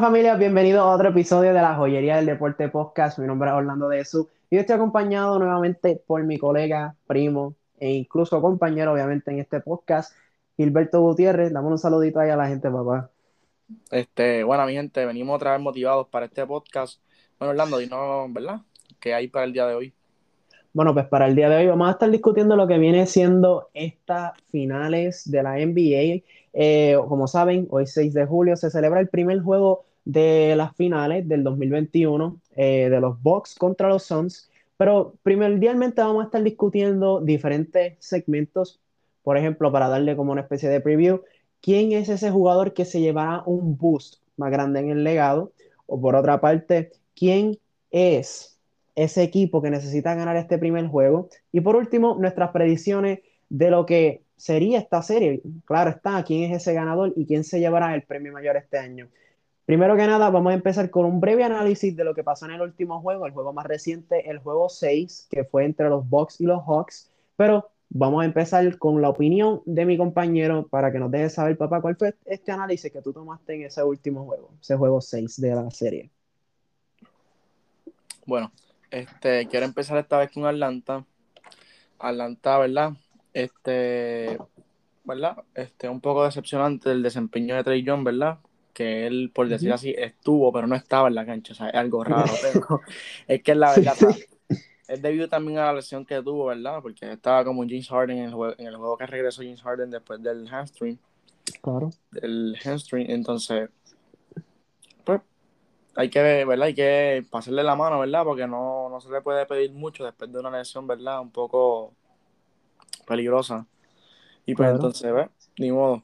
familia? Bienvenidos a otro episodio de la Joyería del Deporte Podcast. Mi nombre es Orlando de Jesús y estoy acompañado nuevamente por mi colega, primo e incluso compañero, obviamente, en este podcast, Gilberto Gutiérrez. Dame un saludito ahí a la gente, papá. Este, bueno, mi gente, venimos otra vez motivados para este podcast. Bueno, Orlando, dinos, ¿verdad? ¿Qué hay para el día de hoy? Bueno, pues para el día de hoy vamos a estar discutiendo lo que viene siendo estas finales de la NBA. Eh, como saben, hoy 6 de julio se celebra el primer juego de las finales del 2021 eh, de los Bucks contra los Suns. Pero primordialmente vamos a estar discutiendo diferentes segmentos. Por ejemplo, para darle como una especie de preview, ¿quién es ese jugador que se llevará un boost más grande en el legado? O por otra parte, ¿quién es ese equipo que necesita ganar este primer juego. Y por último, nuestras predicciones de lo que sería esta serie. Claro está, quién es ese ganador y quién se llevará el premio mayor este año. Primero que nada, vamos a empezar con un breve análisis de lo que pasó en el último juego, el juego más reciente, el juego 6, que fue entre los Bucks y los Hawks. Pero vamos a empezar con la opinión de mi compañero para que nos deje saber, papá, cuál fue este análisis que tú tomaste en ese último juego, ese juego 6 de la serie. Bueno, este, quiero empezar esta vez con Atlanta. Atlanta, ¿verdad? Este, ¿verdad? Este, un poco decepcionante el desempeño de Trey Young, ¿verdad? Que él, por decir así, estuvo, pero no estaba en la cancha. O sea, es algo raro. es que la verdad, es debido también a la lesión que tuvo, ¿verdad? Porque estaba como James Harden en el juego, en el juego que regresó James Harden después del hamstring. Claro. Del hamstring. Entonces, hay que, ¿verdad? Hay que pasarle la mano, ¿verdad? Porque no, no se le puede pedir mucho después de una lesión, ¿verdad? Un poco peligrosa. Y pues entonces, ¿ves? Ni modo.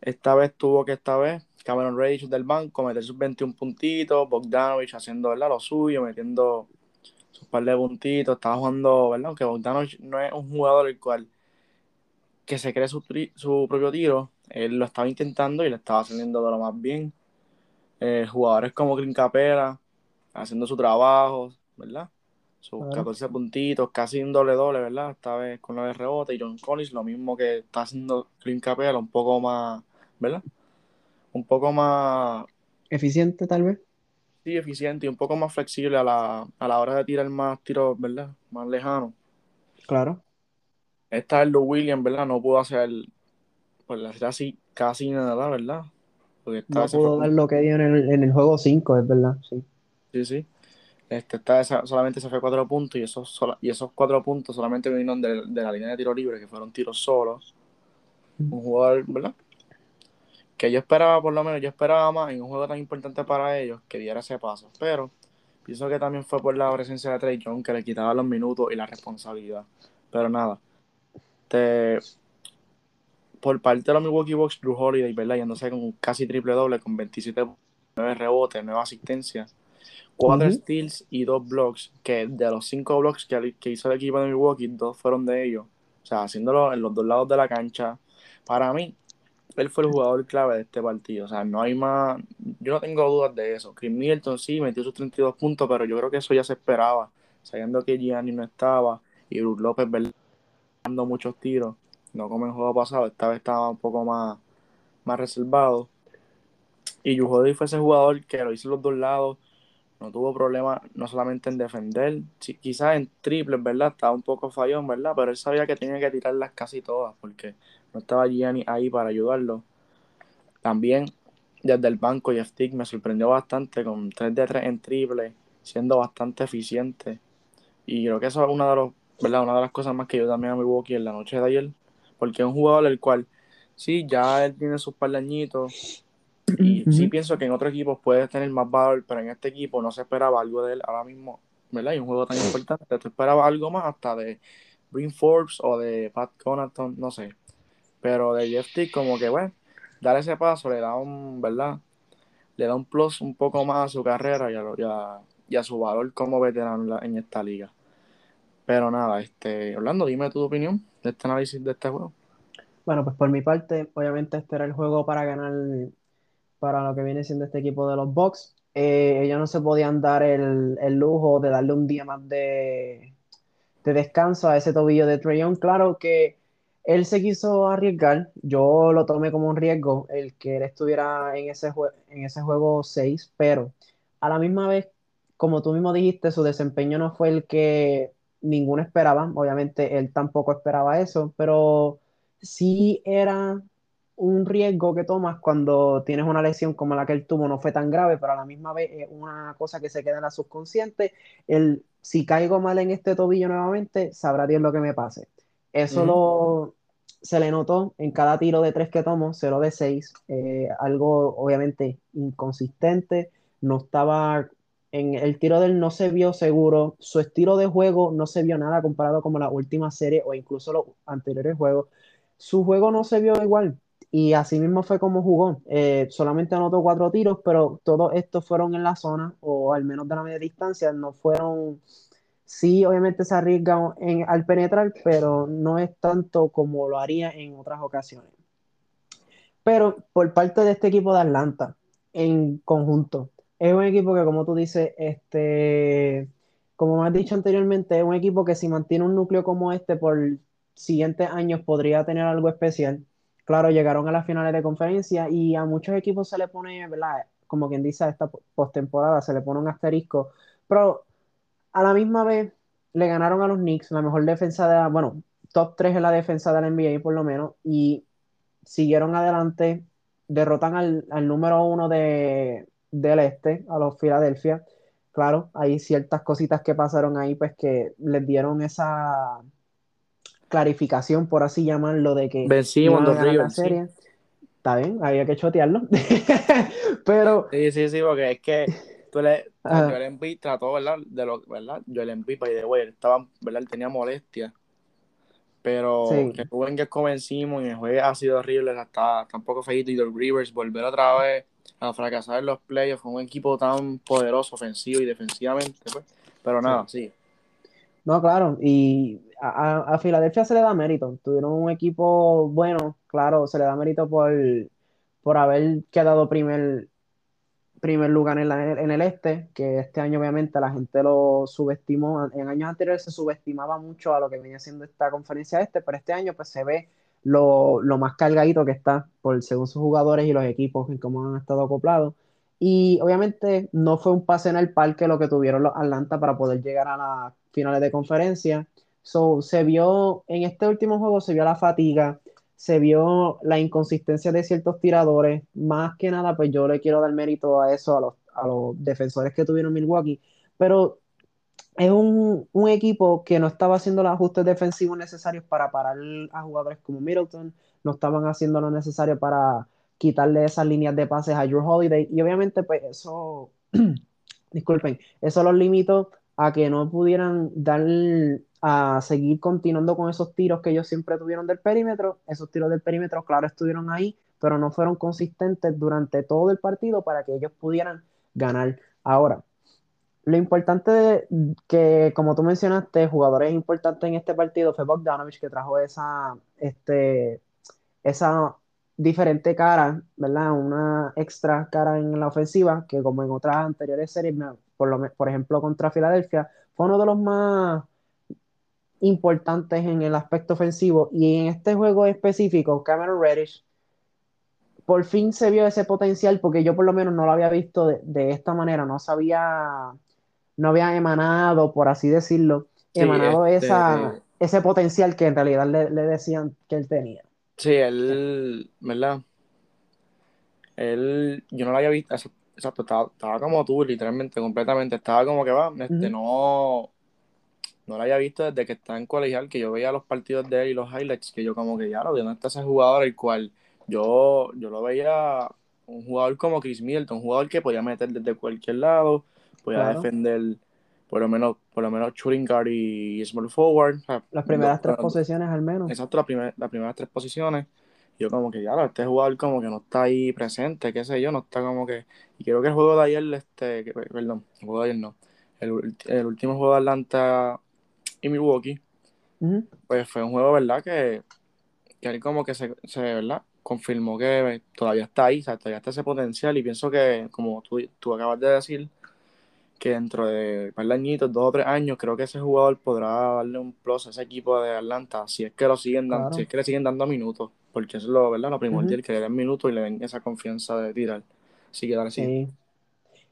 Esta vez tuvo que esta vez Cameron Rage del banco meter sus 21 puntitos, Bogdanovich haciendo, ¿verdad? Lo suyo, metiendo sus par de puntitos, estaba jugando, ¿verdad? Aunque Bogdanovich no es un jugador el cual que se cree su, su propio tiro, él lo estaba intentando y le estaba saliendo de lo más bien eh, jugadores como Green Capera haciendo su trabajo, ¿verdad? Sus 14 puntitos, casi un doble doble, ¿verdad? Esta vez con de rebote y John Collins, lo mismo que está haciendo Green Capera, un poco más, ¿verdad? Un poco más... Eficiente tal vez. Sí, eficiente y un poco más flexible a la, a la hora de tirar más tiros, ¿verdad? Más lejano. Claro. Esta es Lou Williams, ¿verdad? No pudo hacer, pues así, casi nada, ¿verdad? no pudo dar lo que dio en el, en el juego 5, es verdad, sí. Sí, sí. Este, está solamente se fue cuatro puntos y esos, y esos cuatro puntos solamente vinieron de, la línea de tiro libre, que fueron tiros solos. Un jugador, ¿verdad? Que yo esperaba, por lo menos, yo esperaba más en un juego tan importante para ellos que diera ese paso. Pero pienso que también fue por la presencia de Trey John que le quitaba los minutos y la responsabilidad. Pero nada. Te, por parte de los Milwaukee Bucks, Drew Holiday, ¿verdad? Yéndose con casi triple doble, con 27 9 rebotes, 9 asistencias, 4 steals y 2 blocks, que de los 5 blocks que, que, hizo el equipo de Milwaukee, 2 fueron de ellos. O sea, haciéndolo en los dos lados de la cancha. Para mí, él fue el jugador clave de este partido. O sea, no hay más. Yo no tengo dudas de eso. Chris Milton sí metió sus 32 puntos, pero yo creo que eso ya se esperaba. Sabiendo que Gianni no estaba y Bruce López, ¿verdad? dando muchos tiros no como en el juego pasado, esta vez estaba un poco más, más reservado. Y Yujodi fue ese jugador que lo hizo los dos lados, no tuvo problema no solamente en defender, quizás en triples, ¿verdad? Estaba un poco fallón, ¿verdad? Pero él sabía que tenía que tirarlas casi todas porque no estaba Gianni ahí para ayudarlo. También desde el banco Jeff Tick me sorprendió bastante con 3 de 3 en triple, siendo bastante eficiente. Y creo que eso es una de, los, ¿verdad? una de las cosas más que yo también a Milwaukee en la noche de ayer porque es un jugador el cual, sí, ya él tiene sus par y sí pienso que en otros equipos puede tener más valor, pero en este equipo no se esperaba algo de él ahora mismo, ¿verdad? Y un juego tan importante, te esperaba algo más hasta de Green Forbes o de Pat Connaughton, no sé. Pero de Jeff como que, bueno, dar ese paso le da un, ¿verdad? Le da un plus un poco más a su carrera y a, y a, su valor como veterano en esta liga. Pero nada, este, Orlando, dime tu opinión de este análisis de este juego. Bueno, pues por mi parte, obviamente este era el juego para ganar para lo que viene siendo este equipo de los Bucks. Eh, ellos no se podían dar el, lujo de darle un día más de, de descanso a ese tobillo de Trayon. Claro que él se quiso arriesgar, yo lo tomé como un riesgo el que él estuviera en ese, en ese juego 6, pero a la misma vez, como tú mismo dijiste, su desempeño no fue el que ninguno esperaba, obviamente él tampoco esperaba eso, pero sí era un riesgo que tomas cuando tienes una lesión como la que él tuvo, no fue tan grave, pero a la misma vez es una cosa que se queda en la subconsciente, el si caigo mal en este tobillo nuevamente, sabrá Dios lo que me pase. Eso lo, se le notó en cada tiro de tres que tomo, 0 de 6, eh, algo obviamente inconsistente, no estaba en el tiro del no se vio seguro, su estilo de juego no se vio nada comparado con la última serie o incluso los anteriores juegos. Su juego no se vio igual y así mismo fue como jugó. Eh, solamente anotó cuatro tiros, pero todos estos fueron en la zona o al menos de la media distancia, no fueron sí, obviamente se arriesga al penetrar, pero no es tanto como lo haría en otras ocasiones. Pero por parte de este equipo de Atlanta, en conjunto, es un equipo que, como tú dices, este, como me has dicho anteriormente, es un equipo que si mantiene un núcleo como este por siguientes años podría tener algo especial. Claro, llegaron a las finales de conferencia y a muchos equipos se le pone, ¿verdad? Como quien dice, a esta postemporada se le pone un asterisco, pero a la misma vez le ganaron a los Knicks, la mejor defensa de, bueno, top 3 en la defensa de la NBA por lo menos, y siguieron adelante, derrotan al, número uno de, del este, a los Philadelphia. Claro, hay ciertas cositas que pasaron ahí, pues que les dieron esa clarificación, por así llamarlo, de que vencimos dos la serie. Está bien, había que chotearlo. Pero. Sí, sí, sí, porque es que Tú le, Joel Embiid trató, ¿verdad? De lo, ¿verdad? Joel Embiid, by the way, él estaba, ¿verdad? Él tenía molestia. Pero sí. que en que convencimos y el juego ha sido horrible, hasta tampoco feito y los Rivers volver otra vez a fracasar en los playoffs con un equipo tan poderoso ofensivo y defensivamente, pues. Pero nada, sí. No, claro, y a, a, Filadelfia se le da mérito. Tuvieron un equipo bueno, claro, se le da mérito por, por haber quedado primer primer lugar en, en, el este, que este año obviamente la gente lo subestimó, en años anteriores se subestimaba mucho a lo que venía siendo esta conferencia este, pero este año pues se ve lo, lo más cargadito que está por según sus jugadores y los equipos en cómo han estado acoplados. Y obviamente no fue un pase en el parque lo que tuvieron los Atlanta para poder llegar a las finales de conferencia. So, se vio en este último juego, se vio la fatiga, se vio la inconsistencia de ciertos tiradores. Más que nada, pues yo le quiero dar mérito a eso, a los, a los defensores que tuvieron Milwaukee. Pero es un, un, equipo que no estaba haciendo los ajustes defensivos necesarios para parar a jugadores como Middleton, no estaban haciendo lo necesario para quitarle esas líneas de pases a Drew Holiday. Y obviamente, pues eso, disculpen, eso los limitó a que no pudieran dar a seguir continuando con esos tiros que ellos siempre tuvieron del perímetro. Esos tiros del perímetro, claro, estuvieron ahí, pero no fueron consistentes durante todo el partido para que ellos pudieran ganar. Ahora, lo importante que, como tú mencionaste, jugadores importantes en este partido fue Bogdanovich, que trajo esa, este, esa diferente cara, ¿verdad? Una extra cara en la ofensiva, que como en otras anteriores series, por, lo, por ejemplo contra Filadelfia, fue uno de los más importantes en el aspecto ofensivo y en este juego específico, Cameron Reddish, por fin se vio ese potencial porque yo por lo menos no lo había visto de, esta manera, no sabía, no había emanado, por así decirlo, emanado este, esa, ese potencial que en realidad le, decían que él tenía. Sí, él, ¿verdad? Él, yo no lo había visto, exacto, estaba, como tú, literalmente, completamente, estaba como que va, este, no no lo había visto desde que está en colegial, que yo veía los partidos de él y los highlights, que yo como que ya lo vi, ¿dónde está ese jugador el cual yo, yo lo veía un jugador como Chris Middleton, un jugador que podía meter desde cualquier lado, podía defender por lo menos, por lo menos shooting guard y small forward. las primeras tres posiciones al menos. Exacto, las, las primeras tres posiciones. Yo como que ya, este jugador como que no está ahí presente, qué sé yo, no está como que... Y creo que el juego de ayer, este, perdón, el juego de ayer no, el, el último juego de Atlanta y Milwaukee, pues fue un juego, ¿verdad? Que, que como que se, se, ¿verdad? confirmó que todavía está ahí, o sea, todavía está ese potencial y pienso que, como tú, tú acabas de decir, que dentro de un par de añitos, dos o tres años, creo que ese jugador podrá darle un plus a ese equipo de Atlanta si es que lo siguen dando, Claro. si es que le siguen dando minutos, porque eso es lo, ¿verdad? lo primordial, Ujú. que le den minutos y le den esa confianza de tirar. Así que dale, sí. Sí,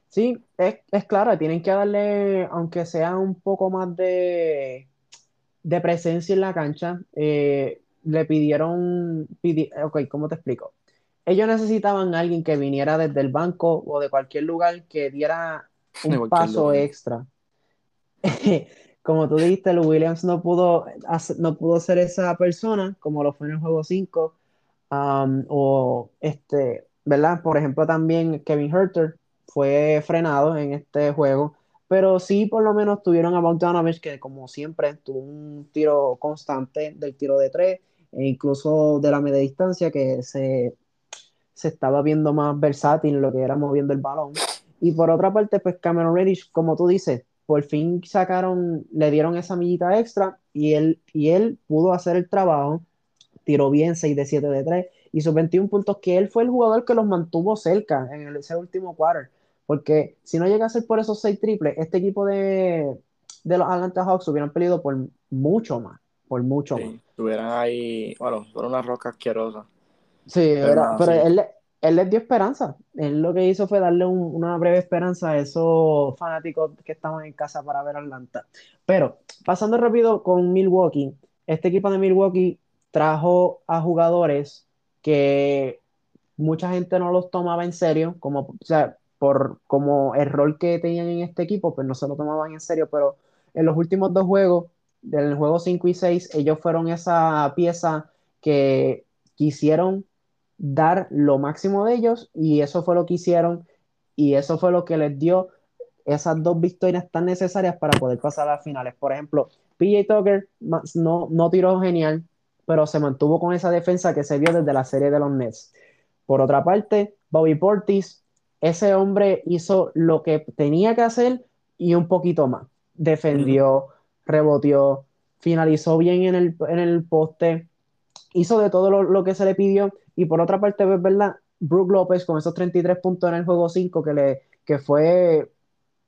sí, es, es claro, tienen que darle, aunque sea un poco más de, de presencia en la cancha, eh, le pidieron, pidi- ok, ¿cómo te explico? Ellos necesitaban a alguien que viniera desde el banco o de cualquier lugar que diera un paso lugar. extra. Como tú dijiste, Lou Williams no pudo, hacer- no pudo ser esa persona como lo fue en el juego 5. Um, o este, ¿verdad? Por ejemplo, también Kevin Herter fue frenado en este juego, pero sí por lo menos tuvieron a Bogdanovich que como siempre tuvo un tiro constante del tiro de tres e incluso de la media distancia que se, se estaba viendo más versátil en lo que era moviendo el balón. Y por otra parte, pues Cameron Reddish, como tú dices, por fin sacaron, le dieron esa millita extra y él, y él pudo hacer el trabajo tiró bien 6 de 7 de 3, hizo 21 puntos, que él fue el jugador que los mantuvo cerca en ese último quarter, porque si no llega a ser por esos 6 triples, este equipo de, de los Atlanta Hawks hubieran peleado por mucho más, por mucho más. Sí, estuvieran ahí, bueno, fueron una roca asquerosa. Sí, Pero era- pero sí. él, él les dio esperanza. Él lo que hizo fue darle un- una breve esperanza a esos fanáticos que estaban en casa para ver Atlanta. Pero pasando rápido con Milwaukee, este equipo de Milwaukee trajo a jugadores que mucha gente no los tomaba en serio, como, o sea, por como el rol que tenían en este equipo, pues no se lo tomaban en serio, pero en los últimos dos juegos, del juego 5 y 6, ellos fueron esa pieza que quisieron dar lo máximo de ellos y eso fue lo que hicieron y eso fue lo que les dio esas dos victorias tan necesarias para poder pasar a las finales. Por ejemplo, PJ Tucker no, no tiró genial, pero se mantuvo con esa defensa que se vio desde la serie de los Nets. Por otra parte, Bobby Portis, ese hombre hizo lo que tenía que hacer y un poquito más. Defendió, reboteó, finalizó bien en el, en el poste, hizo de todo lo, lo que se le pidió. Y por otra parte, es verdad, Brook López con esos 33 puntos en el juego 5 que, le, que fue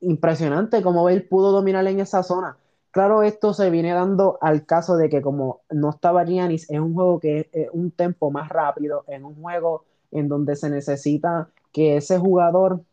impresionante como él pudo dominar en esa zona. Claro, esto se viene dando al caso de que como no estaba Giannis, es un juego que es, es un tempo más rápido, en un juego en donde se necesita que ese jugador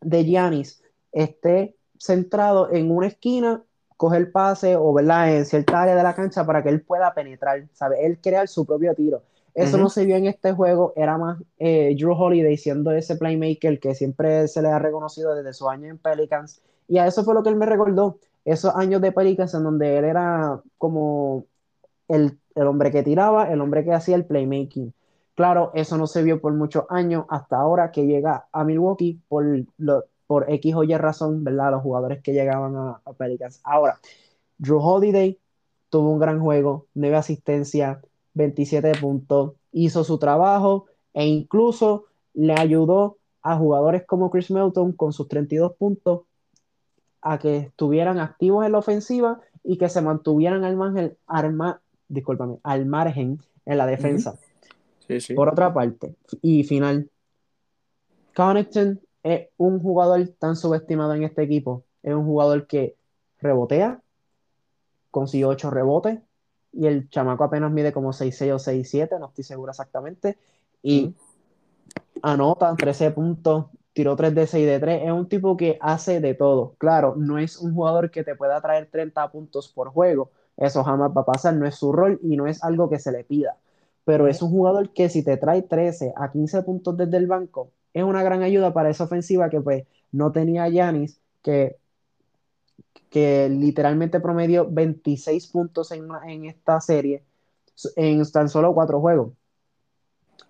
de Giannis esté centrado en una esquina, coge el pase o ¿verdad? en cierta área de la cancha para que él pueda penetrar, ¿sabe? Él crear su propio tiro. Eso no se vio en este juego, era más eh, Drew Holiday siendo ese playmaker que siempre se le ha reconocido desde su año en Pelicans. Y a eso fue lo que él me recordó, esos años de Pelicans en donde él era como el, el hombre que tiraba, el hombre que hacía el playmaking. Claro, eso no se vio por muchos años hasta ahora que llega a Milwaukee por, lo, por X o Y razón, ¿verdad? Los jugadores que llegaban a, a Pelicans. Ahora, Drew Holiday tuvo un gran juego, 9 asistencias, 27 puntos, hizo su trabajo e incluso le ayudó a jugadores como Chris Melton con sus 32 puntos a que estuvieran activos en la ofensiva y que se mantuvieran al margen, al margen en la defensa. Sí, sí. Por otra parte, y final, Connaughton es un jugador tan subestimado en este equipo. Es un jugador que rebotea, consiguió 8 rebotes, y el chamaco apenas mide como 6'6 o 6'7, no estoy seguro exactamente, y anota 13 puntos, tiró 3 de 6 de 3, es un tipo que hace de todo. Claro, no es un jugador que te pueda traer 30 puntos por juego, eso jamás va a pasar, no es su rol y no es algo que se le pida, pero es un jugador que si te trae 13 a 15 puntos desde el banco, es una gran ayuda para esa ofensiva que pues no tenía Yanis, que, que literalmente promedió 26 puntos en, una- en esta serie en tan solo 4 juegos.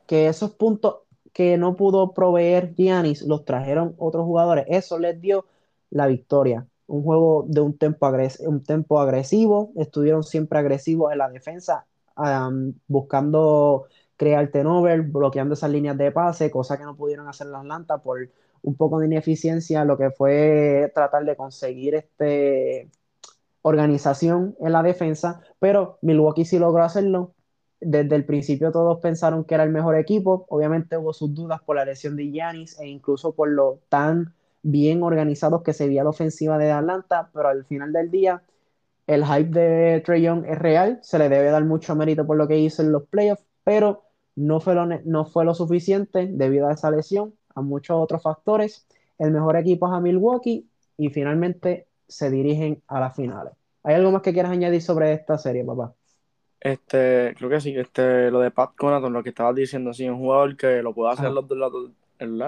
Que esos puntos que no pudo proveer Giannis los trajeron otros jugadores. Eso les dio la victoria. Un juego de un tempo, agres un tempo agresivo, estuvieron siempre agresivos en la defensa, um, buscando crear turnover, bloqueando esas líneas de pase, cosa que no pudieron hacer en Atlanta por un poco de ineficiencia, lo que fue tratar de conseguir este organización en la defensa, pero Milwaukee sí logró hacerlo. Desde el principio todos pensaron que era el mejor equipo, obviamente hubo sus dudas por la lesión de Giannis e incluso por lo tan bien organizados que se veía la ofensiva de Atlanta, pero al final del día el hype de Trey Young es real, se le debe dar mucho mérito por lo que hizo en los playoffs, pero no fue lo, no fue lo suficiente debido a esa lesión, a muchos otros factores. El mejor equipo es a Milwaukee y finalmente se dirigen a las finales. ¿Hay algo más que quieras añadir sobre esta serie, papá? Este, creo que sí, este, lo de Pat Conaton, lo que estabas diciendo, sí, un jugador que lo puede hacer en los, dos lados, en,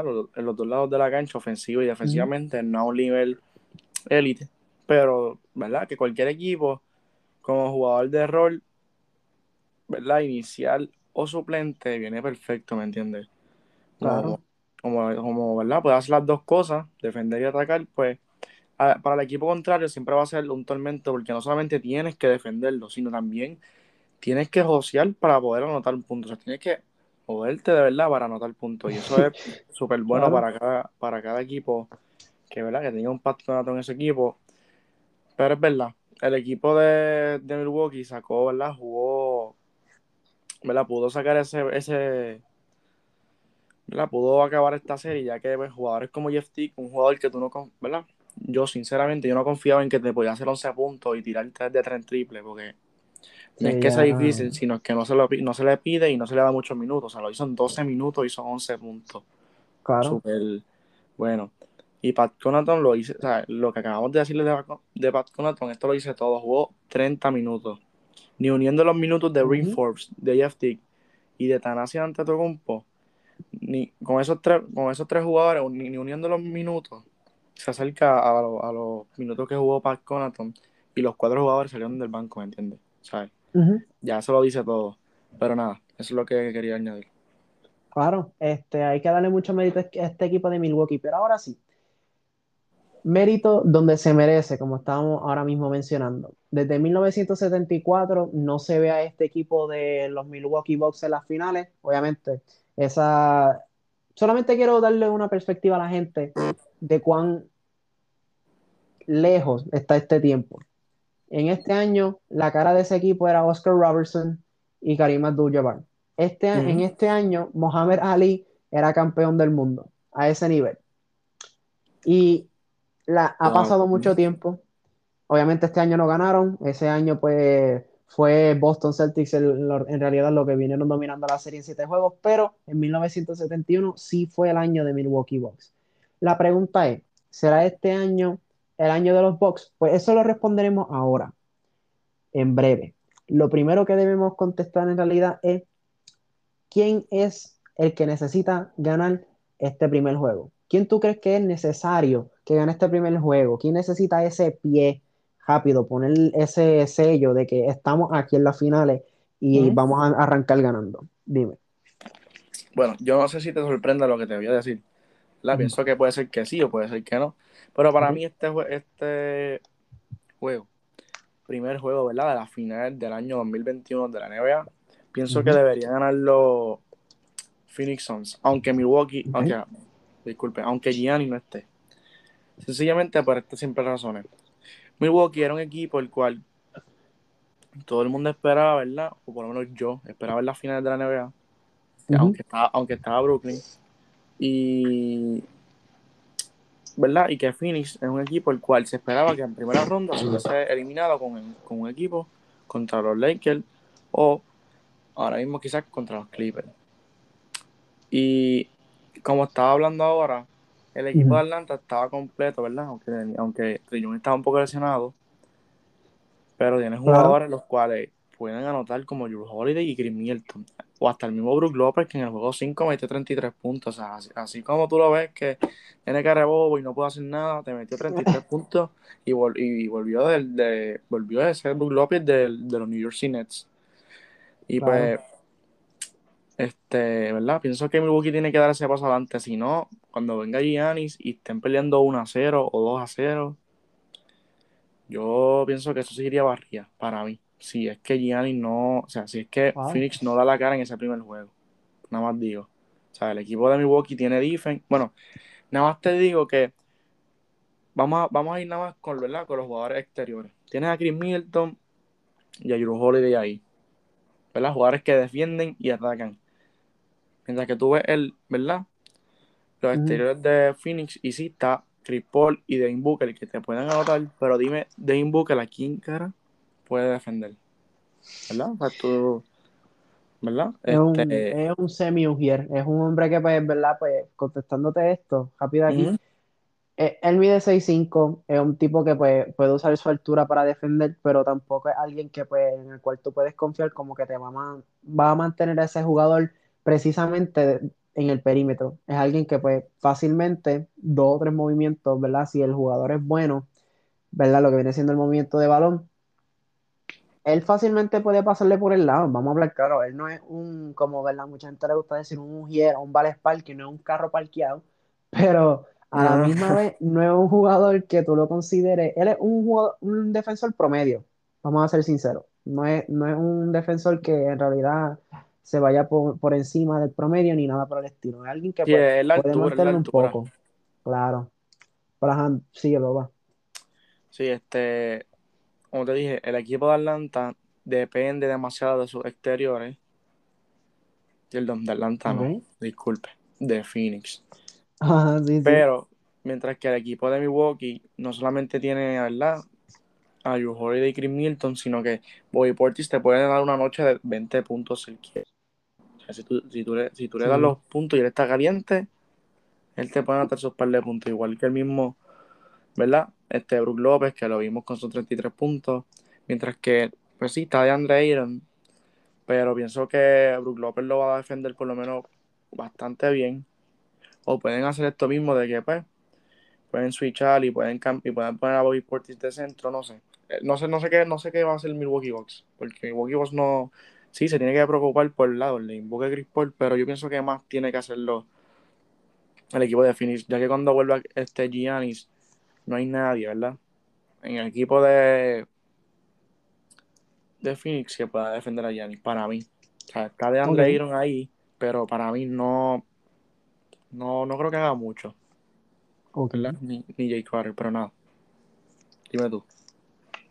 los dos lados de la cancha, ofensivo y defensivamente, no a un nivel élite, pero, ¿verdad? Que cualquier equipo, como jugador de rol, ¿verdad? Inicial o suplente, viene perfecto, ¿me entiendes? Claro. Como, como, ¿verdad? Puede hacer las dos cosas, defender y atacar, pues para el equipo contrario siempre va a ser un tormento porque no solamente tienes que defenderlo, sino también tienes que josear para poder anotar puntos. O sea, tienes que moverte de verdad para anotar puntos. Y eso es súper bueno para, cada, para cada equipo que, ¿verdad? que tenga un patronato en ese equipo. Pero es verdad, el equipo de, de Milwaukee sacó, ¿verdad? Jugó, ¿verdad? Pudo sacar ese, ese ¿verdad? Pudo acabar esta serie ya que pues, jugadores como Jeff Tick, un jugador que tú no, ¿verdad? yo sinceramente yo no confiaba en que te podía hacer 11 puntos y tirar 3 de 3 en triple, porque no es que sea difícil, sino que no se, lo, no se le pide y no se le da muchos minutos. O sea, lo hizo en 12 minutos y son 11 puntos. Claro. Súper bueno. Y Pat Conaton lo hizo, o sea, lo que acabamos de decirle de, de Pat Conaton, esto lo hice todo, jugó 30 minutos. Ni uniendo los minutos de uh de Jeff Tick y de Tanasi Antetokounmpo, ni con esos tres, con esos tres jugadores, ni uniendo los minutos, se acerca a, los minutos que jugó Pat Conaton y los cuatro jugadores salieron del banco, ¿me entiendes? ¿Sabes? Ya eso lo dice todo. Pero nada, eso es lo que quería añadir. Claro, este, hay que darle mucho mérito a este equipo de Milwaukee, pero ahora sí. Mérito donde se merece, como estábamos ahora mismo mencionando. Desde 1974 no se ve a este equipo de los Milwaukee Bucks en las finales. Obviamente, esa. Solamente quiero darle una perspectiva a la gente de cuán lejos está este tiempo. En este año, la cara de ese equipo era Oscar Robertson y Karim Abdul-Jabbar. Este, En este año, Mohamed Ali era campeón del mundo a ese nivel. Y la, ha pasado mucho tiempo. Obviamente este año no ganaron. Ese año pues fue Boston Celtics en realidad lo que vinieron dominando la serie en siete juegos, pero en 1971 sí fue el año de Milwaukee Bucks. La pregunta es, ¿será este año el año de los Bucks? Pues eso lo responderemos ahora, en breve. Lo primero que debemos contestar en realidad es, ¿quién es el que necesita ganar este primer juego? ¿Quién tú crees que es necesario que gane este primer juego? ¿Quién necesita ese pie rápido, poner ese sello de que estamos aquí en las finales y vamos a arrancar ganando? Dime. Bueno, yo no sé si te sorprende lo que te voy a decir. La pienso que puede ser que sí o puede ser que no. Pero para mí este, este juego, primer juego, ¿verdad? De la final del año 2021 de la NBA, pienso que debería ganar los Phoenix Suns. Aunque Milwaukee, aunque, disculpe, aunque Gianni no esté. Sencillamente por estas simples razones. Milwaukee era un equipo el cual todo el mundo esperaba, ¿verdad? O por lo menos yo esperaba en la final de la NBA. aunque, estaba, aunque estaba Brooklyn y ¿verdad? Y que Phoenix es un equipo el cual se esperaba que en primera ronda se hubiese eliminado con, un equipo contra los Lakers o ahora mismo quizás contra los Clippers. Y como estaba hablando ahora, el equipo de Atlanta estaba completo, ¿verdad? Aunque, aunque estaba un poco lesionado, pero tiene jugadores los cuales pueden anotar como Jules Holiday y Chris Milton o hasta el mismo Brook López que en el juego 5 metió 33 puntos. O sea, así, como tú lo ves que tiene que rebobo y no puede hacer nada, te metió 33 puntos y, y volvió, de, volvió de ser Brook López de, los New York Nets. Y pues, este, ¿verdad? Pienso que Milwaukee tiene que dar ese paso adelante. Si no, cuando venga Giannis y estén peleando 1 a 0 o 2 a 0, yo pienso que eso seguiría barría para mí si es que Gianni no, o sea, si es que Phoenix no da la cara en ese primer juego. Nada más digo. O sea, el equipo de Milwaukee tiene defense. Bueno, nada más te digo que vamos a, vamos a ir nada más con, ¿verdad? con los jugadores exteriores. Tienes a Chris Milton y a Drew Holiday ahí. ¿Verdad? Jugadores que defienden y atacan. Mientras que tú ves el, ¿verdad? Los exteriores de Phoenix y sí está Chris Paul y Devin Booker que te pueden anotar, pero dime, Devin Booker, ¿a quién cara puede defender? ¿Verdad? O sea, tú, ¿verdad? Es un, Este, es un semi-ujier, es un hombre que, pues, ¿verdad? Pues, contestándote esto, rápido aquí, ujú, eh, él mide 6'5", es un tipo que pues, puede usar su altura para defender, pero tampoco es alguien que, pues, en el cual tú puedes confiar como que te va a, va a mantener a ese jugador precisamente en el perímetro. Es alguien que pues fácilmente dos o tres movimientos, ¿verdad? Si el jugador es bueno, ¿verdad? Lo que viene siendo el movimiento de balón, él fácilmente puede pasarle por el lado. Vamos a hablar claro, él no es un, como, ¿verdad? Mucha gente le gusta decir un ujier, un vales que no es un carro parqueado, pero a la misma vez no es un jugador que tú lo consideres, él es un jugador, un defensor promedio, vamos a ser sinceros, no es, no es un defensor que en realidad se vaya por, por encima del promedio ni nada por el estilo, es alguien que sí, pues la puede altura, la un poco, claro, pero ajá, síguelo, va. Sí, este, como te dije, el equipo de Atlanta depende demasiado de sus exteriores. Perdón, de Atlanta no, disculpe, de Phoenix. Ajá, sí, sí, Pero, mientras que el equipo de Milwaukee no solamente tiene, ¿verdad? a Drew Holiday y Chris Milton, sino que Bobby Portis te puede dar una noche de 20 puntos si él quiere. O sea, si tú, si tú le, si tú le das sí, los puntos y él está caliente, él te puede anotar sus par de puntos, igual que el mismo, ¿verdad? Este Brook López, que lo vimos con sus 33 puntos, mientras que, pues sí, está de Andre Ayton, pero pienso que Brook López lo va a defender por lo menos bastante bien, o pueden hacer esto mismo de que, pues, pueden switchar y pueden, y pueden poner a Bobby Portis de centro, no sé. Eh, No sé, no sé qué, no sé qué va a hacer Milwaukee Bucks, porque Milwaukee Bucks no, sí, se tiene que preocupar por el lado, le invoca a Chris Paul, pero yo pienso que más tiene que hacerlo el equipo de Phoenix, ya que cuando vuelva este Giannis, no hay nadie, ¿verdad? En el equipo de, de Phoenix que pueda defender a Giannis, para mí. O sea, está de Andre ok, Ayton ahí, pero para mí no, no, no creo que haga mucho, ok. ¿verdad? Ni, ni Jay Crowder, pero nada. Dime tú.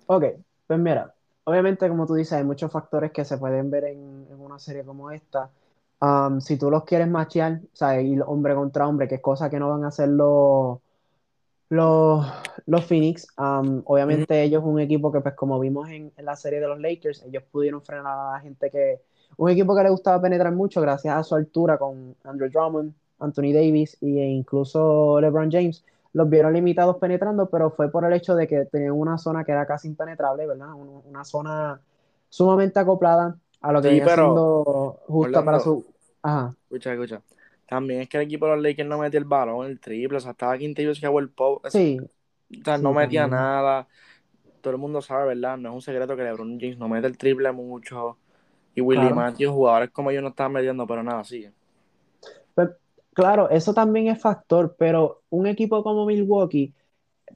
Ok, pues mira, obviamente como tú dices, hay muchos factores que se pueden ver en, en una serie como esta. Am, si tú los quieres machear, o sea, ir hombre contra hombre, que es cosa que no van a hacer los, los, los Phoenix, Ujú, obviamente ellos un equipo que pues como vimos en, en la serie de los Lakers, ellos pudieron frenar a la gente que, un equipo que le gustaba penetrar mucho gracias a su altura con Andrew Drummond, Anthony Davis e incluso LeBron James los vieron limitados penetrando, pero fue por el hecho de que tenían una zona que era casi impenetrable, ¿verdad? Una, una zona sumamente acoplada a lo que Sí, venía pero siendo justa para su... Ajá, escucha, escucha. También es que el equipo de los Lakers no metía el balón, el triple, o sea, estaba Quintillos que el pop, o sí, sea, no metía nada. Todo el mundo sabe, ¿verdad? No es un secreto que LeBron James no mete el triple mucho. Y Willie Claro. Matthews, jugadores como ellos no estaban metiendo, pero nada, sigue. Claro, eso también es factor, pero un equipo como Milwaukee,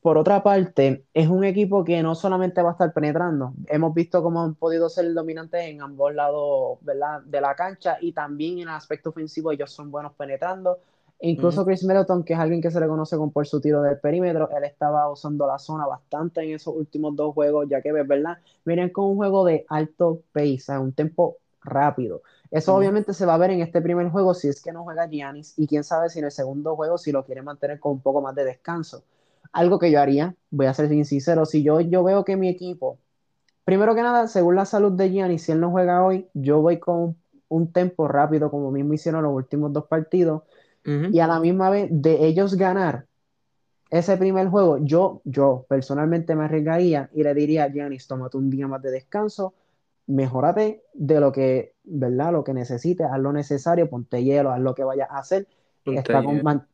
por otra parte, es un equipo que no solamente va a estar penetrando. Hemos visto cómo han podido ser dominantes en ambos lados, ¿verdad? de la cancha y también en el aspecto ofensivo ellos son buenos penetrando. Incluso Chris Middleton, que es alguien que se le conoce con por su tiro del perímetro, él estaba usando la zona bastante en esos últimos dos juegos, ya que, ¿verdad? Vienen con un juego de alto pace, sea, un tempo rápido. Eso obviamente se va a ver en este primer juego si es que no juega Giannis y quién sabe si en el segundo juego si lo quiere mantener con un poco más de descanso. Algo que yo haría, voy a ser sincero, si yo, yo veo que mi equipo, primero que nada, según la salud de Giannis, si él no juega hoy, yo voy con un tempo rápido como mismo hicieron los últimos dos partidos y a la misma vez de ellos ganar ese primer juego, yo, yo personalmente me arriesgaría y le diría a Giannis, tómate un día más de descanso, mejórate de lo que, ¿verdad? Lo que necesites, haz lo necesario, ponte hielo, haz lo que vayas a hacer, está con, man-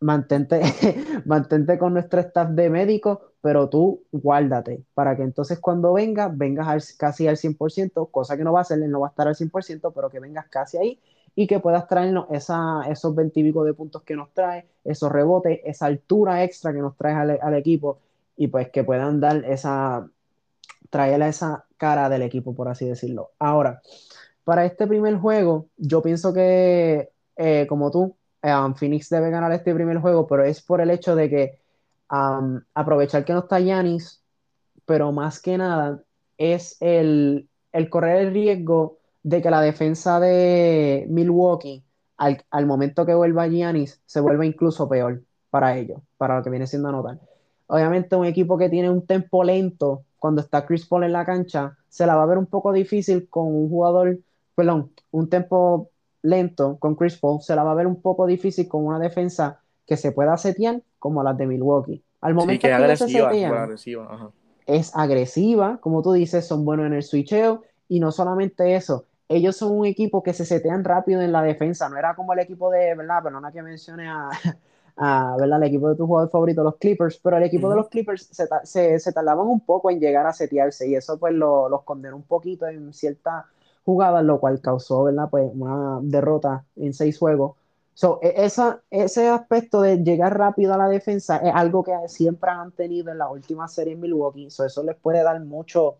mantente, mantente con nuestro staff de médicos, pero tú guárdate para que entonces cuando vengas, vengas al- casi al 100%, cosa que no va a él no va a estar al 100%, pero que vengas casi ahí y que puedas traernos esa, esos 20 y pico de puntos que nos trae, esos rebotes, esa altura extra que nos traes al, al equipo y pues que puedan dar esa, traerle esa cara del equipo, por así decirlo. Ahora, para este primer juego, yo pienso que, eh, como tú, Phoenix debe ganar este primer juego, pero es por el hecho de que aprovechar que no está Yanis, pero más que nada es el, correr el riesgo de que la defensa de Milwaukee, al, al momento que vuelva Giannis, se vuelva incluso peor. para ellos, para lo que viene siendo anotar. Obviamente un equipo que tiene un tempo lento cuando está Chris Paul en la cancha, se la va a ver un poco difícil con un jugador, perdón, un tempo lento con Chris Paul, se la va a ver un poco difícil con una defensa que se pueda setear como las de Milwaukee. Al momento que, que agresiva, se setean, agresiva, ajá. es agresiva, como tú dices, son buenos en el switcheo y no solamente eso, ellos son un equipo que se setean rápido en la defensa, no era como el equipo de, ¿verdad? Perdona que mencione a, a ¿verdad? el equipo de tu jugador favorito, los Clippers, pero el equipo de los Clippers se, se, se tardaban un poco en llegar a setearse y eso pues lo- los condenó un poquito en ciertas jugadas, lo cual causó, ¿verdad? Pues una derrota en seis juegos. So, e- esa, ese aspecto de llegar rápido a la defensa es algo que siempre han tenido en la última serie en Milwaukee, so, eso les puede dar mucho,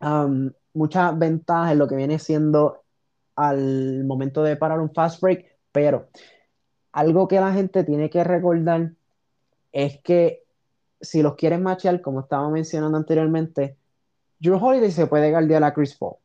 um, muchas ventajas en lo que viene siendo al momento de parar un fast break, pero algo que la gente tiene que recordar es que si los quieres machear, como estaba mencionando anteriormente, Drew Holiday se puede guardiar a Chris Paul.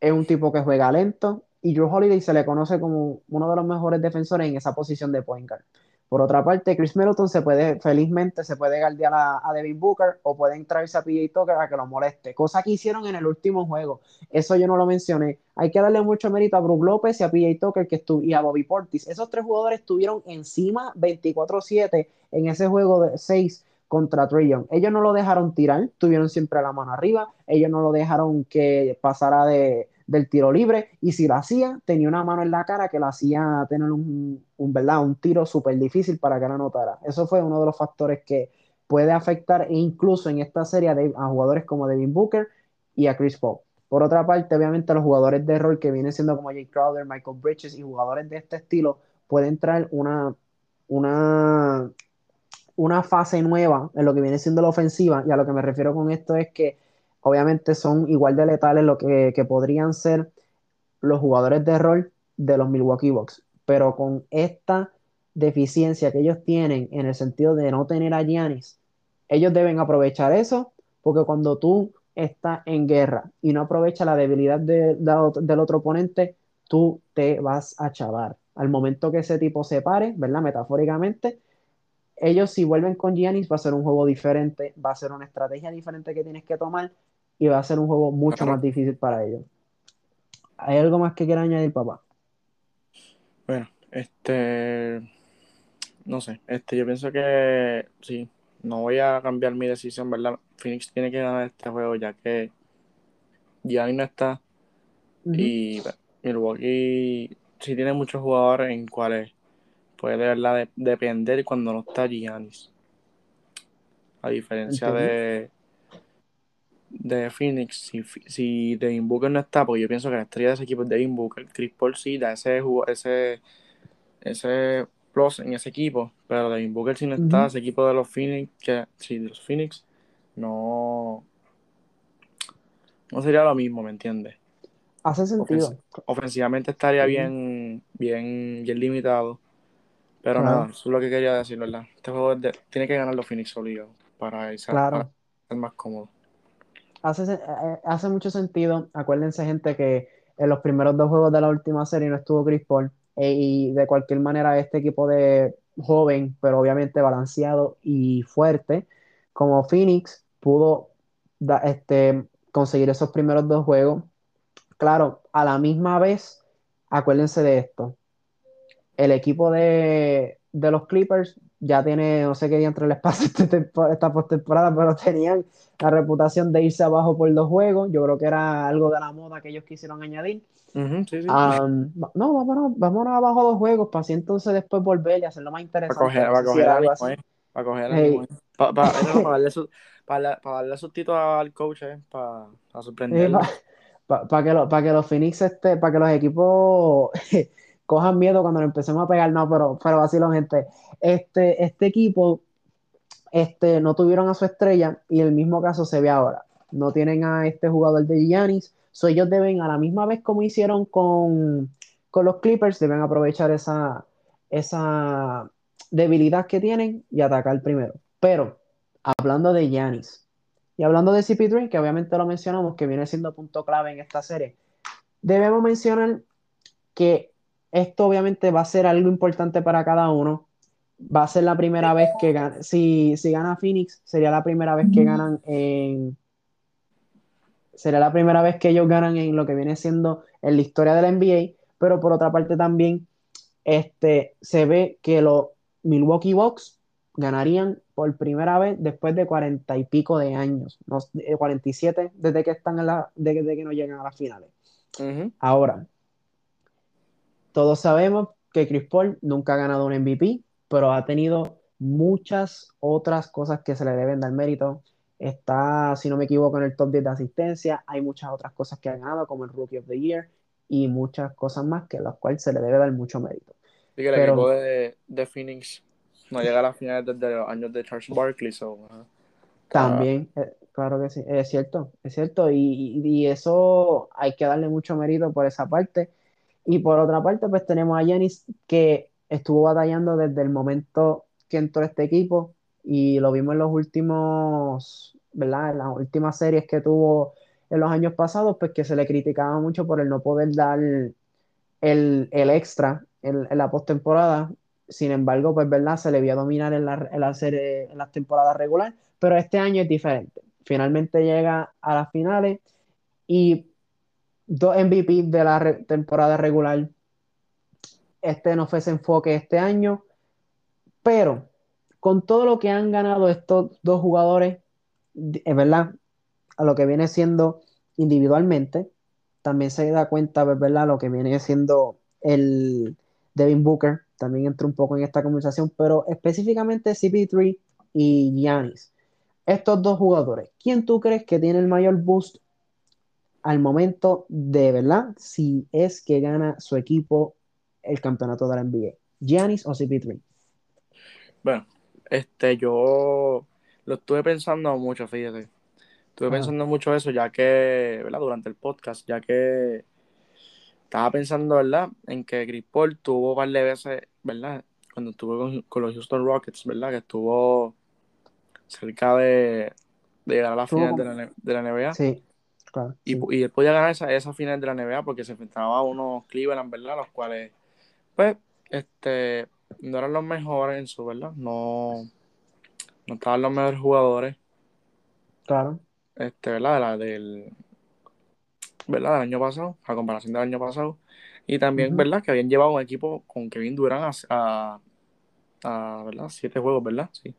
Es un tipo que juega lento y Drew Holiday se le conoce como uno de los mejores defensores en esa posición de point guard. Por otra parte, Chris Middleton se puede, felizmente, se puede guardiar a, Devin Booker o pueden traerse a PJ Tucker a que lo moleste, cosa que hicieron en el último juego. Eso yo no lo mencioné. Hay que darle mucho mérito a Brook López y a PJ Tucker que y a Bobby Portis. Esos tres jugadores estuvieron encima 24-7 en ese juego de 6 contra Young. Ellos no lo dejaron tirar, tuvieron siempre la mano arriba, ellos no lo dejaron que pasara de, del tiro libre y si lo hacía, tenía una mano en la cara que lo hacía tener un, un, ¿verdad? un tiro súper difícil para que la anotara. Eso fue uno de los factores que puede afectar e incluso en esta serie a, a jugadores como Devin Booker y a Chris Paul. Por otra parte, obviamente los jugadores de rol que vienen siendo como Jay Crowder, Michael Bridges y jugadores de este estilo pueden traer una, una, una fase nueva en lo que viene siendo la ofensiva y a lo que me refiero con esto es que obviamente son igual de letales lo que, que podrían ser los jugadores de rol de los Milwaukee Bucks, pero con esta deficiencia que ellos tienen en el sentido de no tener a Giannis, ellos deben aprovechar eso, porque cuando tú estás en guerra y no aprovechas la debilidad de, de, del otro oponente, tú te vas a chavar. Al momento que ese tipo se pare, ¿verdad? Metafóricamente, ellos si vuelven con Giannis va a ser un juego diferente, va a ser una estrategia diferente que tienes que tomar y va a ser un juego mucho Claro. más difícil para ellos. ¿Hay algo más que quiera añadir, papá? Bueno, este. No sé, este, yo pienso que sí, no voy a cambiar mi decisión, ¿verdad? Phoenix tiene que ganar este juego ya que Giannis no está Ujú. y bueno, Milwaukee sí tiene muchos jugadores en cuales puede de verdad de- depender cuando no está Giannis. A diferencia de, de Phoenix, si, si Devin Booker no está, porque yo pienso que la estrella de ese equipo es Devin Booker, Chris Paul sí da ese, jugo- ese, ese plus en ese equipo, pero Devin Booker si no está, ese equipo de los Phoenix, que sí, de los Phoenix, no, no sería lo mismo, ¿me entiendes? Hace sentido. Ofensi- ofensivamente estaría bien, bien, bien limitado. Pero Claro. nada, eso es lo que quería decir, ¿verdad? Este juego de- tiene que ganar los Phoenix obligado para irse a- ser más cómodo. Hace, eh, hace mucho sentido. Acuérdense, gente, que en los primeros dos juegos de la última serie no estuvo Chris Paul. eh, y de cualquier manera, este equipo de joven, pero obviamente balanceado y fuerte, como Phoenix, pudo este, conseguir esos primeros dos juegos. Claro, a la misma vez, acuérdense de esto. El equipo de, de los Clippers ya tiene, no sé qué día entre el espacio este esta postemporada, pero tenían la reputación de irse abajo por dos juegos. Yo creo que era algo de la moda que ellos quisieron añadir. Sí, sí. Um, no, vámonos, vámonos abajo dos juegos para así entonces después volver y hacerlo más para interesante. coger, para coger así. eh. Para coger Hey. eh. Para darle su, para, para darle sustito al coach, eh. Para, para sorprenderlo. para que, lo- pa' que los Phoenix, este, para que los equipos cojan miedo cuando nos empecemos a pegar. No, pero, pero vacilo, gente. Este, este equipo este, no tuvieron a su estrella y el mismo caso se ve ahora. No tienen a este jugador de Giannis. So ellos deben, a la misma vez como hicieron con, con los Clippers, deben aprovechar esa, esa debilidad que tienen y atacar primero. Pero, hablando de Giannis y hablando de CP3, que obviamente lo mencionamos, que viene siendo punto clave en esta serie, debemos mencionar que esto obviamente va a ser algo importante para cada uno va a ser la primera vez que gana, si, si gana Phoenix, sería la primera vez que ganan en, sería la primera vez que ellos ganan en lo que viene siendo en la historia de la NBA, pero por otra parte también este, se ve que los Milwaukee Bucks ganarían por primera vez después de cuarenta y pico de años, no, 47 desde que están en la, desde que no llegan a las finales. Ahora, todos sabemos que Chris Paul nunca ha ganado un MVP, pero ha tenido muchas otras cosas que se le deben dar mérito. Está, si no me equivoco, en el top 10 de asistencia. Hay muchas otras cosas que ha ganado, como el Rookie of the Year y muchas cosas más que las cuales se le debe dar mucho mérito. Sí, que el equipo de, de, Phoenix no llega a las finales desde los años de Charles Barkley. También, eh, claro que sí, es cierto, es cierto. Y, y, eso hay que darle mucho mérito por esa parte. Y por otra parte, pues tenemos a Yanis que estuvo batallando desde el momento que entró este equipo y lo vimos en los últimos, ¿verdad? En las últimas series que tuvo en los años pasados, pues que se le criticaba mucho por el no poder dar el, el extra en, en la postemporada. Sin embargo, pues, ¿verdad? Se le vio dominar en la, en la serie, en las temporadas regulares, pero este año es diferente. Finalmente llega a las finales y dos MVP de la temporada regular. Este no fue ese enfoque este año, pero con todo lo que han ganado estos dos jugadores, es verdad, a lo que viene siendo individualmente, también se da cuenta, ¿verdad? Lo que viene siendo el Devin Booker, también entra un poco en esta conversación, pero específicamente CP3 y Giannis. Estos dos jugadores, ¿quién tú crees que tiene el mayor boost al momento de verdad si es que gana su equipo el campeonato de la NBA? ¿Giannis o CP3? Bueno, este, yo lo estuve pensando mucho, fíjate. Estuve pensando mucho eso, ya que, ¿verdad? Durante el podcast, ya que estaba pensando, ¿verdad? En que Chris Paul tuvo un par de veces, ¿verdad? Cuando estuvo con, los Houston Rockets, ¿verdad? Que estuvo cerca de, llegar a la final de la, de la NBA. Sí. Y, él podía ganar esa, esa final de la NBA porque se enfrentaba a unos Cleveland, ¿verdad? Los cuales, pues, este, no eran los mejores en su, ¿verdad? No, no estaban los mejores jugadores. Claro. Este, ¿verdad? La del, ¿verdad? Del año pasado, a comparación del año pasado. Y también, ¿verdad? Que habían llevado un equipo con Kevin Durant a, a, ¿verdad? Siete juegos, ¿verdad? Sí.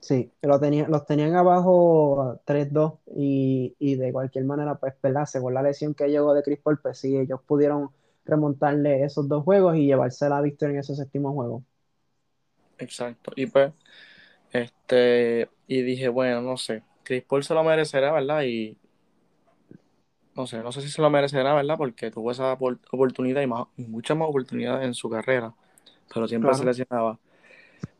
Sí, lo tenía, los tenían abajo 3-2 y, y, de cualquier manera, pues, ¿verdad? Según la lesión que llegó de Chris Paul, pues sí, ellos pudieron remontarle esos dos juegos y llevarse la victoria en ese séptimo juego. Exacto. Y pues, este, y dije, bueno, no sé, Chris Paul se lo merecerá, ¿verdad? Y no sé, no sé si se lo merecerá, ¿verdad? Porque tuvo esa oportunidad y, más, muchas más oportunidades en su carrera, pero siempre se lesionaba.